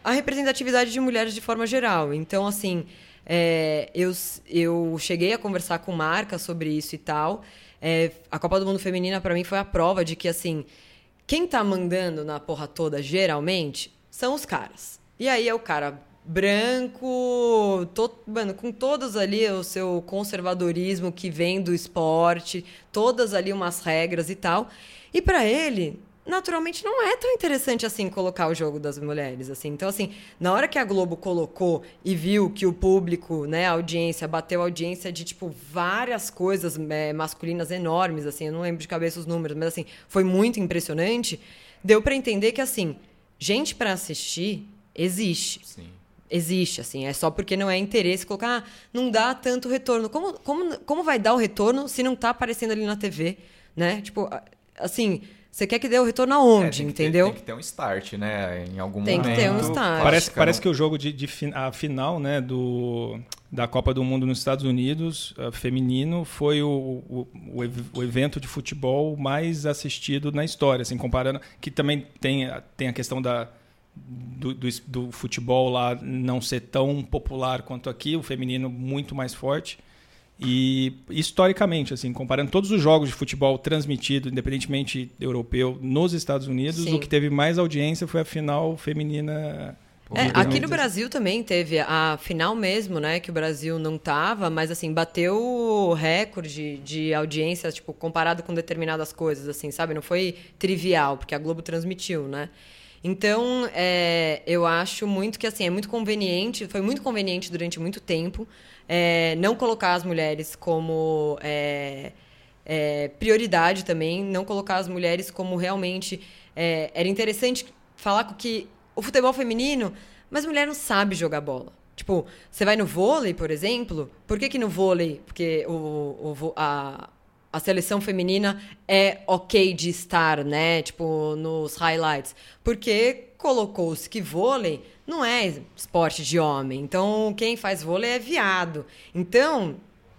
Speaker 3: a representatividade de mulheres de forma geral. Então, assim, é, eu, eu cheguei a conversar com marcas sobre isso e tal. É, a Copa do Mundo Feminina, para mim, foi a prova de que, assim, quem tá mandando na porra toda, geralmente, são os caras. E aí é o cara branco, to, mano, com todos ali o seu conservadorismo que vem do esporte, todas ali umas regras e tal. E para ele, naturalmente não é tão interessante assim colocar o jogo das mulheres assim. Então assim, na hora que a Globo colocou e viu que o público, né, a audiência bateu a audiência de tipo várias coisas é, masculinas enormes assim, eu não lembro de cabeça os números, mas assim, foi muito impressionante, deu para entender que assim, gente para assistir existe.
Speaker 1: Sim.
Speaker 3: Existe, assim, é só porque não é interesse colocar, ah, não dá tanto retorno. Como, como, como vai dar o retorno se não tá aparecendo ali na TV, né? Tipo, assim, você quer que dê o retorno
Speaker 1: É,
Speaker 3: aonde,
Speaker 1: tem que ter-
Speaker 3: entendeu?
Speaker 1: tem que ter um start, né? Em algum
Speaker 3: Tem que
Speaker 1: momento.
Speaker 3: ter um start.
Speaker 2: Parece, parece que o jogo de, de a final né, do, da Copa do Mundo nos Estados Unidos, uh, feminino, foi o, o, o, evento de futebol mais assistido na história, assim, comparando, que também tem, tem a questão da, do, do, do, futebol lá não ser tão popular quanto aqui, o feminino muito mais forte. E historicamente, assim, comparando todos os jogos de futebol transmitidos, independentemente europeu, nos Estados Unidos, Sim. o que teve mais audiência foi a final feminina
Speaker 3: é, aqui no Brasil também teve a final mesmo, né? Que o Brasil não tava, mas assim, bateu o recorde de audiência, tipo, comparado com determinadas coisas, assim, sabe? Não foi trivial, porque a Globo transmitiu, né? Então, é, eu acho muito que assim, é muito conveniente, foi muito conveniente durante muito tempo é, não colocar as mulheres como é, é prioridade também, não colocar as mulheres como realmente. É, era interessante falar que o futebol feminino, mas mulher não sabe jogar bola. Tipo, você vai no vôlei, por exemplo, por que, que no vôlei? Porque o, o, a, a seleção feminina é ok de estar, né? Tipo, nos highlights. Porque colocou-se que vôlei não é esporte de homem. Então, quem faz vôlei é viado. Então,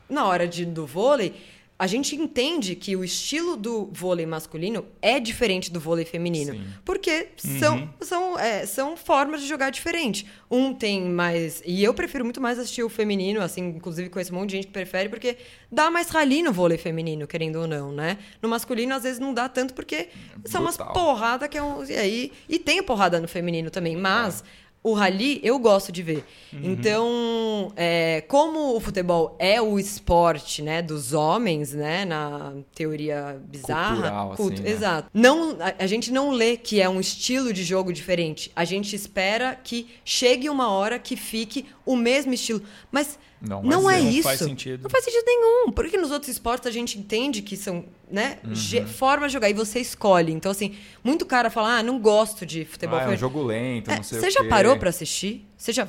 Speaker 3: na hora de, do vôlei, a gente entende que o estilo do vôlei masculino é diferente do vôlei feminino. Sim. Porque são, uhum. são, é, são formas de jogar diferente. Um tem mais. E eu prefiro muito mais assistir o feminino, assim, inclusive com esse monte de gente que prefere, porque dá mais rali no vôlei feminino, querendo ou não, né? No masculino, às vezes, não dá tanto, porque é são umas porradas que é um. E, aí, e tem porrada no feminino também, mas. Ah o rally eu gosto de ver. Uhum. Então, é, como o futebol é o esporte, né, dos homens, né, na teoria bizarra,
Speaker 1: Cultural, culto, assim, né?
Speaker 3: exato. Não, a, a, gente não lê que é um estilo de jogo diferente. A gente espera que chegue uma hora que fique o mesmo estilo, mas não, não é, isso. Não faz sentido. Não faz sentido nenhum. Porque nos outros esportes a gente entende que são, né, uhum. formas de jogar e você escolhe. Então, assim, muito cara fala, ah, não gosto de futebol.
Speaker 1: Ah, é um jogo lento, não é, sei Você
Speaker 3: já parou para assistir? Você já...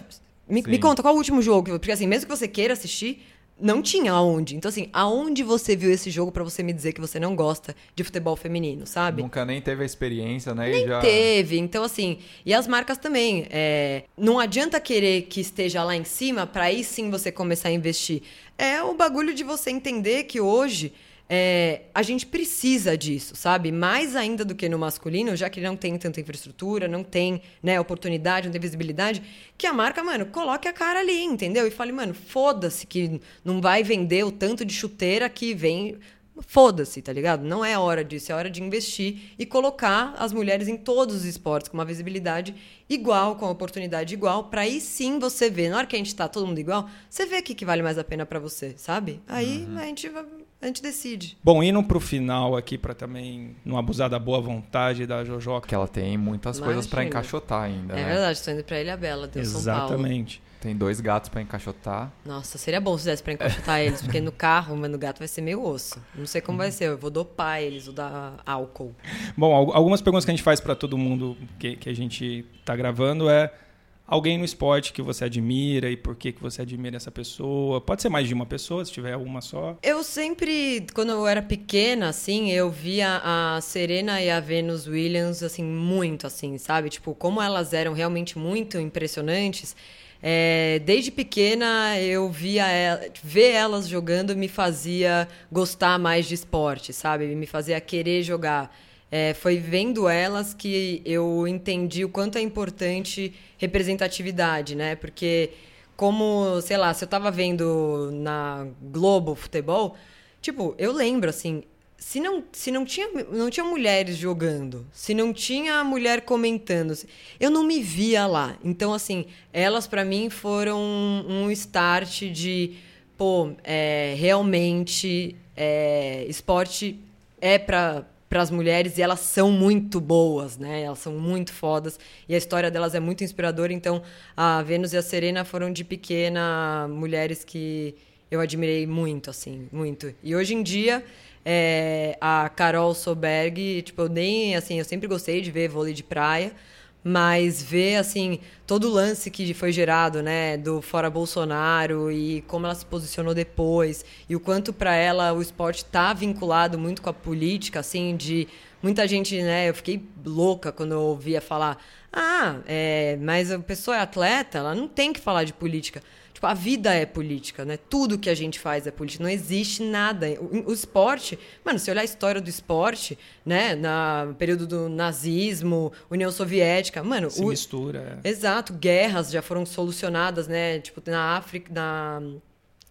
Speaker 3: Me, me, conta, qual o último jogo? Porque, assim, mesmo que você queira assistir, não tinha aonde. Então, assim, aonde você viu esse jogo para você me dizer que você não gosta de futebol feminino, sabe?
Speaker 1: Nunca nem teve a experiência, né?
Speaker 3: Nem já... teve. Então, assim, e as marcas também. É, não adianta querer que esteja lá em cima para aí sim você começar a investir. É o bagulho de você entender que hoje é, a gente precisa disso, sabe? Mais ainda do que no masculino, já que não tem tanta infraestrutura, não tem né, oportunidade, não tem visibilidade, que a marca, mano, coloque a cara ali, entendeu? E fale, mano, foda-se que não vai vender o tanto de chuteira que vem. Foda-se, tá ligado? Não é hora disso, é hora de investir e colocar as mulheres em todos os esportes com uma visibilidade igual, com uma oportunidade igual, para aí sim você ver, na hora que a gente tá todo mundo igual, você vê o que, que vale mais a pena para você, sabe? Aí uhum. a gente vai a gente decide.
Speaker 2: Bom, indo pro final aqui para também não abusar da boa vontade da Jojoca.
Speaker 1: Que ela tem muitas Imagina. coisas para encaixotar ainda. É
Speaker 3: né? verdade, estou indo para Ilha Bela, Deus
Speaker 2: Exatamente.
Speaker 1: Tem dois gatos para encaixotar.
Speaker 3: Nossa, seria bom se desse para encaixotar eles, porque no carro, mas no gato vai ser meio osso. Não sei como vai ser, eu vou dopar eles, vou dar álcool.
Speaker 2: Bom, algumas perguntas que a gente faz para todo mundo que, que a gente tá gravando é alguém no esporte que você admira e por que, que você admira essa pessoa. Pode ser mais de uma pessoa, se tiver uma só.
Speaker 3: Eu sempre, quando eu era pequena, assim, eu via a Serena e a Venus Williams, assim, muito, assim, sabe? Tipo, como elas eram realmente muito impressionantes. É, desde pequena eu via ela, ver elas jogando me fazia gostar mais de esporte, sabe? Me fazia querer jogar. É, foi vendo elas que eu entendi o quanto é importante representatividade, né? Porque como, sei lá, se eu tava vendo na Globo futebol, tipo, eu lembro assim, se não, se não tinha não tinha mulheres jogando, se não tinha mulher comentando, eu não me via lá. Então assim, elas para mim foram um start de, pô, é, realmente é, esporte é para para as mulheres e elas são muito boas, né? Elas são muito fodas e a história delas é muito inspiradora. Então, a Vênus e a Serena foram de pequena mulheres que eu admirei muito, assim, muito. E hoje em dia, é, a Carol Soberg, tipo, eu nem, assim, eu sempre gostei de ver vôlei de praia, mas ver assim todo o lance que foi gerado, né, do fora Bolsonaro e como ela se posicionou depois e o quanto para ela o esporte está vinculado muito com a política, assim, de muita gente, né, eu fiquei louca quando eu ouvia falar, ah, é, mas a pessoa é atleta, ela não tem que falar de política. Tipo, a vida é política, né? Tudo que a gente faz é política. Não existe nada. O, o esporte, mano, se olhar a história do esporte, né? Na período do nazismo, União Soviética, mano.
Speaker 2: Se
Speaker 3: o,
Speaker 2: mistura.
Speaker 3: É. Exato, guerras já foram solucionadas, né? Tipo, na África, na,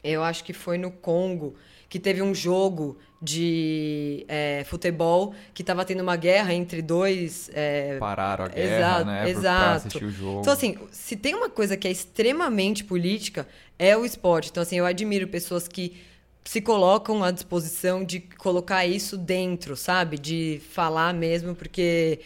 Speaker 3: eu acho que foi no Congo, que teve um jogo de é, futebol que estava tendo uma guerra entre dois. É...
Speaker 1: Pararam a guerra,
Speaker 3: exato,
Speaker 1: né?
Speaker 3: Exato.
Speaker 1: Pra assistir o jogo.
Speaker 3: Então, assim, se tem uma coisa que é extremamente política, é o esporte. Então, assim, eu admiro pessoas que se colocam à disposição de colocar isso dentro, sabe? De falar mesmo, porque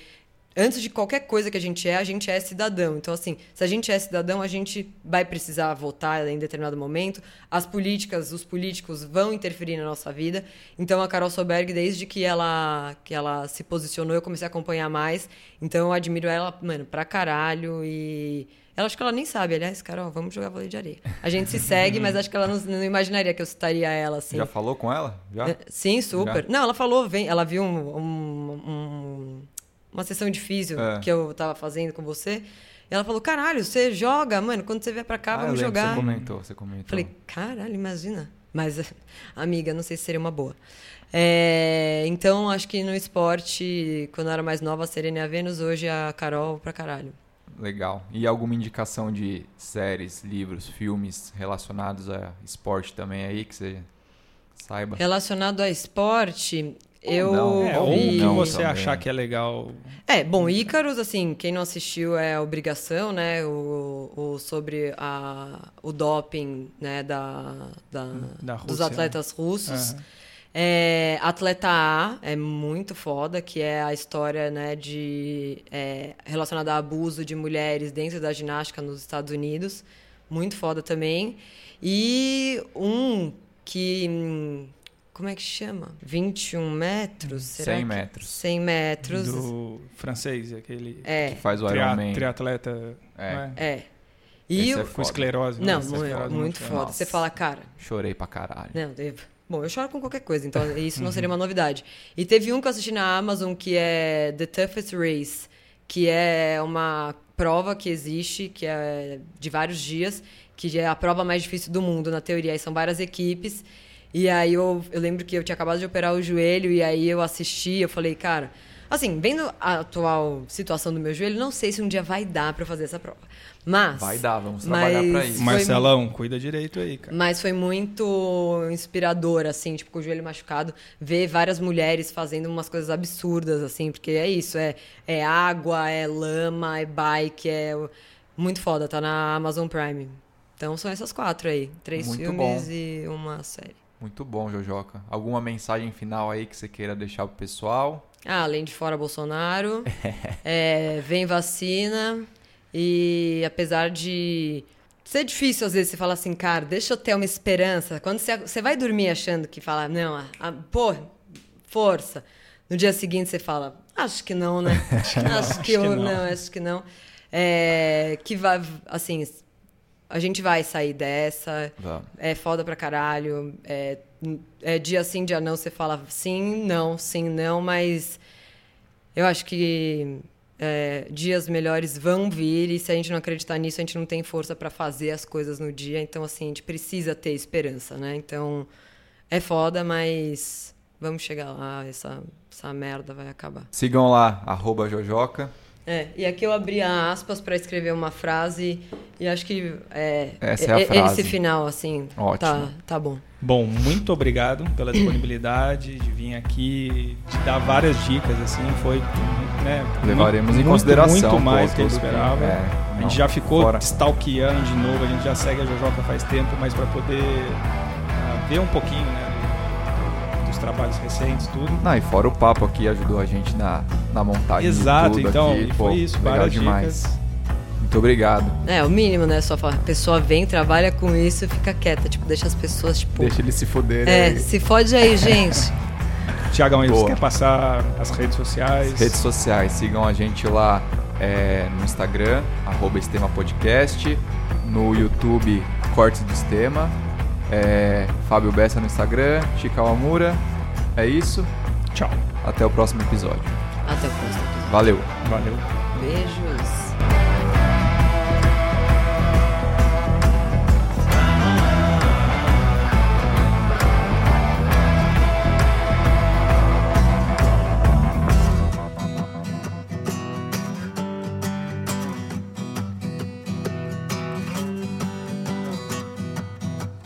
Speaker 3: antes de qualquer coisa que a gente é, a gente é cidadão. Então, assim, se a gente é cidadão, a gente vai precisar votar em determinado momento. As políticas, os políticos vão interferir na nossa vida. Então, a Carol Soberg, desde que ela, que ela se posicionou, eu comecei a acompanhar mais. Então, eu admiro ela, mano, pra caralho. E ela acho que ela nem sabe, aliás, Carol, vamos jogar vôlei de areia. A gente se segue, mas acho que ela não, não, imaginaria que eu citaria ela assim.
Speaker 1: Já falou com ela? Já?
Speaker 3: É, sim, super. Já? Não, ela falou, vem, ela viu um, um, um uma sessão de físio é. que eu tava fazendo com você. E ela falou, caralho, você joga, mano, quando você vier pra cá,
Speaker 1: ah,
Speaker 3: vamos jogar.
Speaker 1: Você comentou, você comentou.
Speaker 3: Falei, caralho, imagina. Mas, amiga, não sei se seria uma boa. É, então, acho que no esporte, quando eu era mais nova, a Serena e a Vênus, hoje a Carol pra caralho.
Speaker 1: Legal. E alguma indicação de séries, livros, filmes relacionados a esporte também aí que você saiba?
Speaker 3: Relacionado a esporte, eu
Speaker 2: não, é, ou que você também. achar que é legal.
Speaker 3: É, bom, Ícaros, assim, quem não assistiu é obrigação, né? O, o sobre a, o doping, né, da, da, da Rússia, dos atletas né? russos. Uhum. É, Atleta A é muito foda, que é a história né, de é, relacionada a abuso de mulheres dentro da ginástica nos Estados Unidos. Muito foda também. E um que como é que chama? 21 metros?
Speaker 1: Será 100 metros.
Speaker 3: 100 metros.
Speaker 2: Do francês, aquele
Speaker 3: é.
Speaker 1: que faz o Ironman.
Speaker 2: Triatleta.
Speaker 3: É. é? é. E
Speaker 2: o... é com esclerose.
Speaker 3: Não, não, é, muito, muito foda. Nossa. Você fala, cara.
Speaker 1: Chorei pra caralho.
Speaker 3: Não, devo. Bom, eu choro com qualquer coisa, então isso não seria uma novidade. E teve um que eu assisti na Amazon que é The Toughest Race, que é uma prova que existe, que é de vários dias, que é a prova mais difícil do mundo, na teoria. E são várias equipes. E aí eu, eu lembro que eu tinha acabado de operar o joelho e aí eu assisti, eu falei, cara, assim, vendo a atual situação do meu joelho, não sei se um dia vai dar para fazer essa prova. Mas
Speaker 1: vai dar, vamos trabalhar para isso.
Speaker 2: Marcelão, cuida direito aí, cara.
Speaker 3: Mas foi muito inspirador assim, tipo com o joelho machucado, ver várias mulheres fazendo umas coisas absurdas assim, porque é isso, é é água, é lama, é bike, é muito foda, tá na Amazon Prime. Então são essas quatro aí, três muito filmes bom. e uma série.
Speaker 1: Muito bom, Jojoca. Alguma mensagem final aí que você queira deixar pro pessoal?
Speaker 3: Ah, além de fora Bolsonaro, é, vem vacina e apesar de ser difícil às vezes você falar assim, cara, deixa eu ter uma esperança. Quando você, você vai dormir achando que fala, não, a, a, pô, força. No dia seguinte você fala, acho que não, né? acho, que, acho que eu, não. não. acho que não. É, que vai, assim, a gente vai sair dessa. É foda pra caralho. É, é dia sim, dia não. Você fala sim, não, sim, não, mas eu acho que é, dias melhores vão vir e se a gente não acreditar nisso, a gente não tem força para fazer as coisas no dia. Então, assim, a gente precisa ter esperança, né? Então, é foda, mas vamos chegar lá. Essa, essa merda vai acabar.
Speaker 1: Sigam lá, arroba Jojoca.
Speaker 3: É, e aqui eu abri aspas para escrever uma frase e acho que é,
Speaker 1: Essa é a frase.
Speaker 3: esse final, assim,
Speaker 1: Ótimo.
Speaker 3: Tá, tá bom.
Speaker 2: Bom, muito obrigado pela disponibilidade de vir aqui, de dar várias dicas, assim, foi, né,
Speaker 1: Levaremos
Speaker 2: muito,
Speaker 1: em consideração.
Speaker 2: Muito mais do que eu esperava.
Speaker 1: É,
Speaker 2: a gente já ficou fora. stalkeando de novo, a gente já segue a Jojoca faz tempo, mas para poder uh, ver um pouquinho, né, trabalhos recentes, tudo.
Speaker 1: Não, e fora o papo aqui ajudou a gente na, na montagem
Speaker 2: Exato,
Speaker 1: de tudo
Speaker 2: então,
Speaker 1: aqui.
Speaker 2: e foi Pô, isso, legal
Speaker 1: demais. Dicas. Muito obrigado.
Speaker 3: É, o mínimo, né? Só a pessoa vem, trabalha com isso e fica quieta. Tipo, deixa as pessoas, tipo.
Speaker 1: Deixa eles se foderem.
Speaker 3: É, aí. se fode aí, gente.
Speaker 2: Tiagão, você quer passar as redes sociais?
Speaker 1: redes sociais, sigam a gente lá é, no Instagram, arroba Estema Podcast, no YouTube Cortes do Estema, é, Fábio Bessa no Instagram, Chica Amura. É isso.
Speaker 2: Tchau.
Speaker 1: Até o próximo episódio.
Speaker 3: Até o próximo episódio.
Speaker 1: Valeu.
Speaker 2: Valeu.
Speaker 3: Beijos.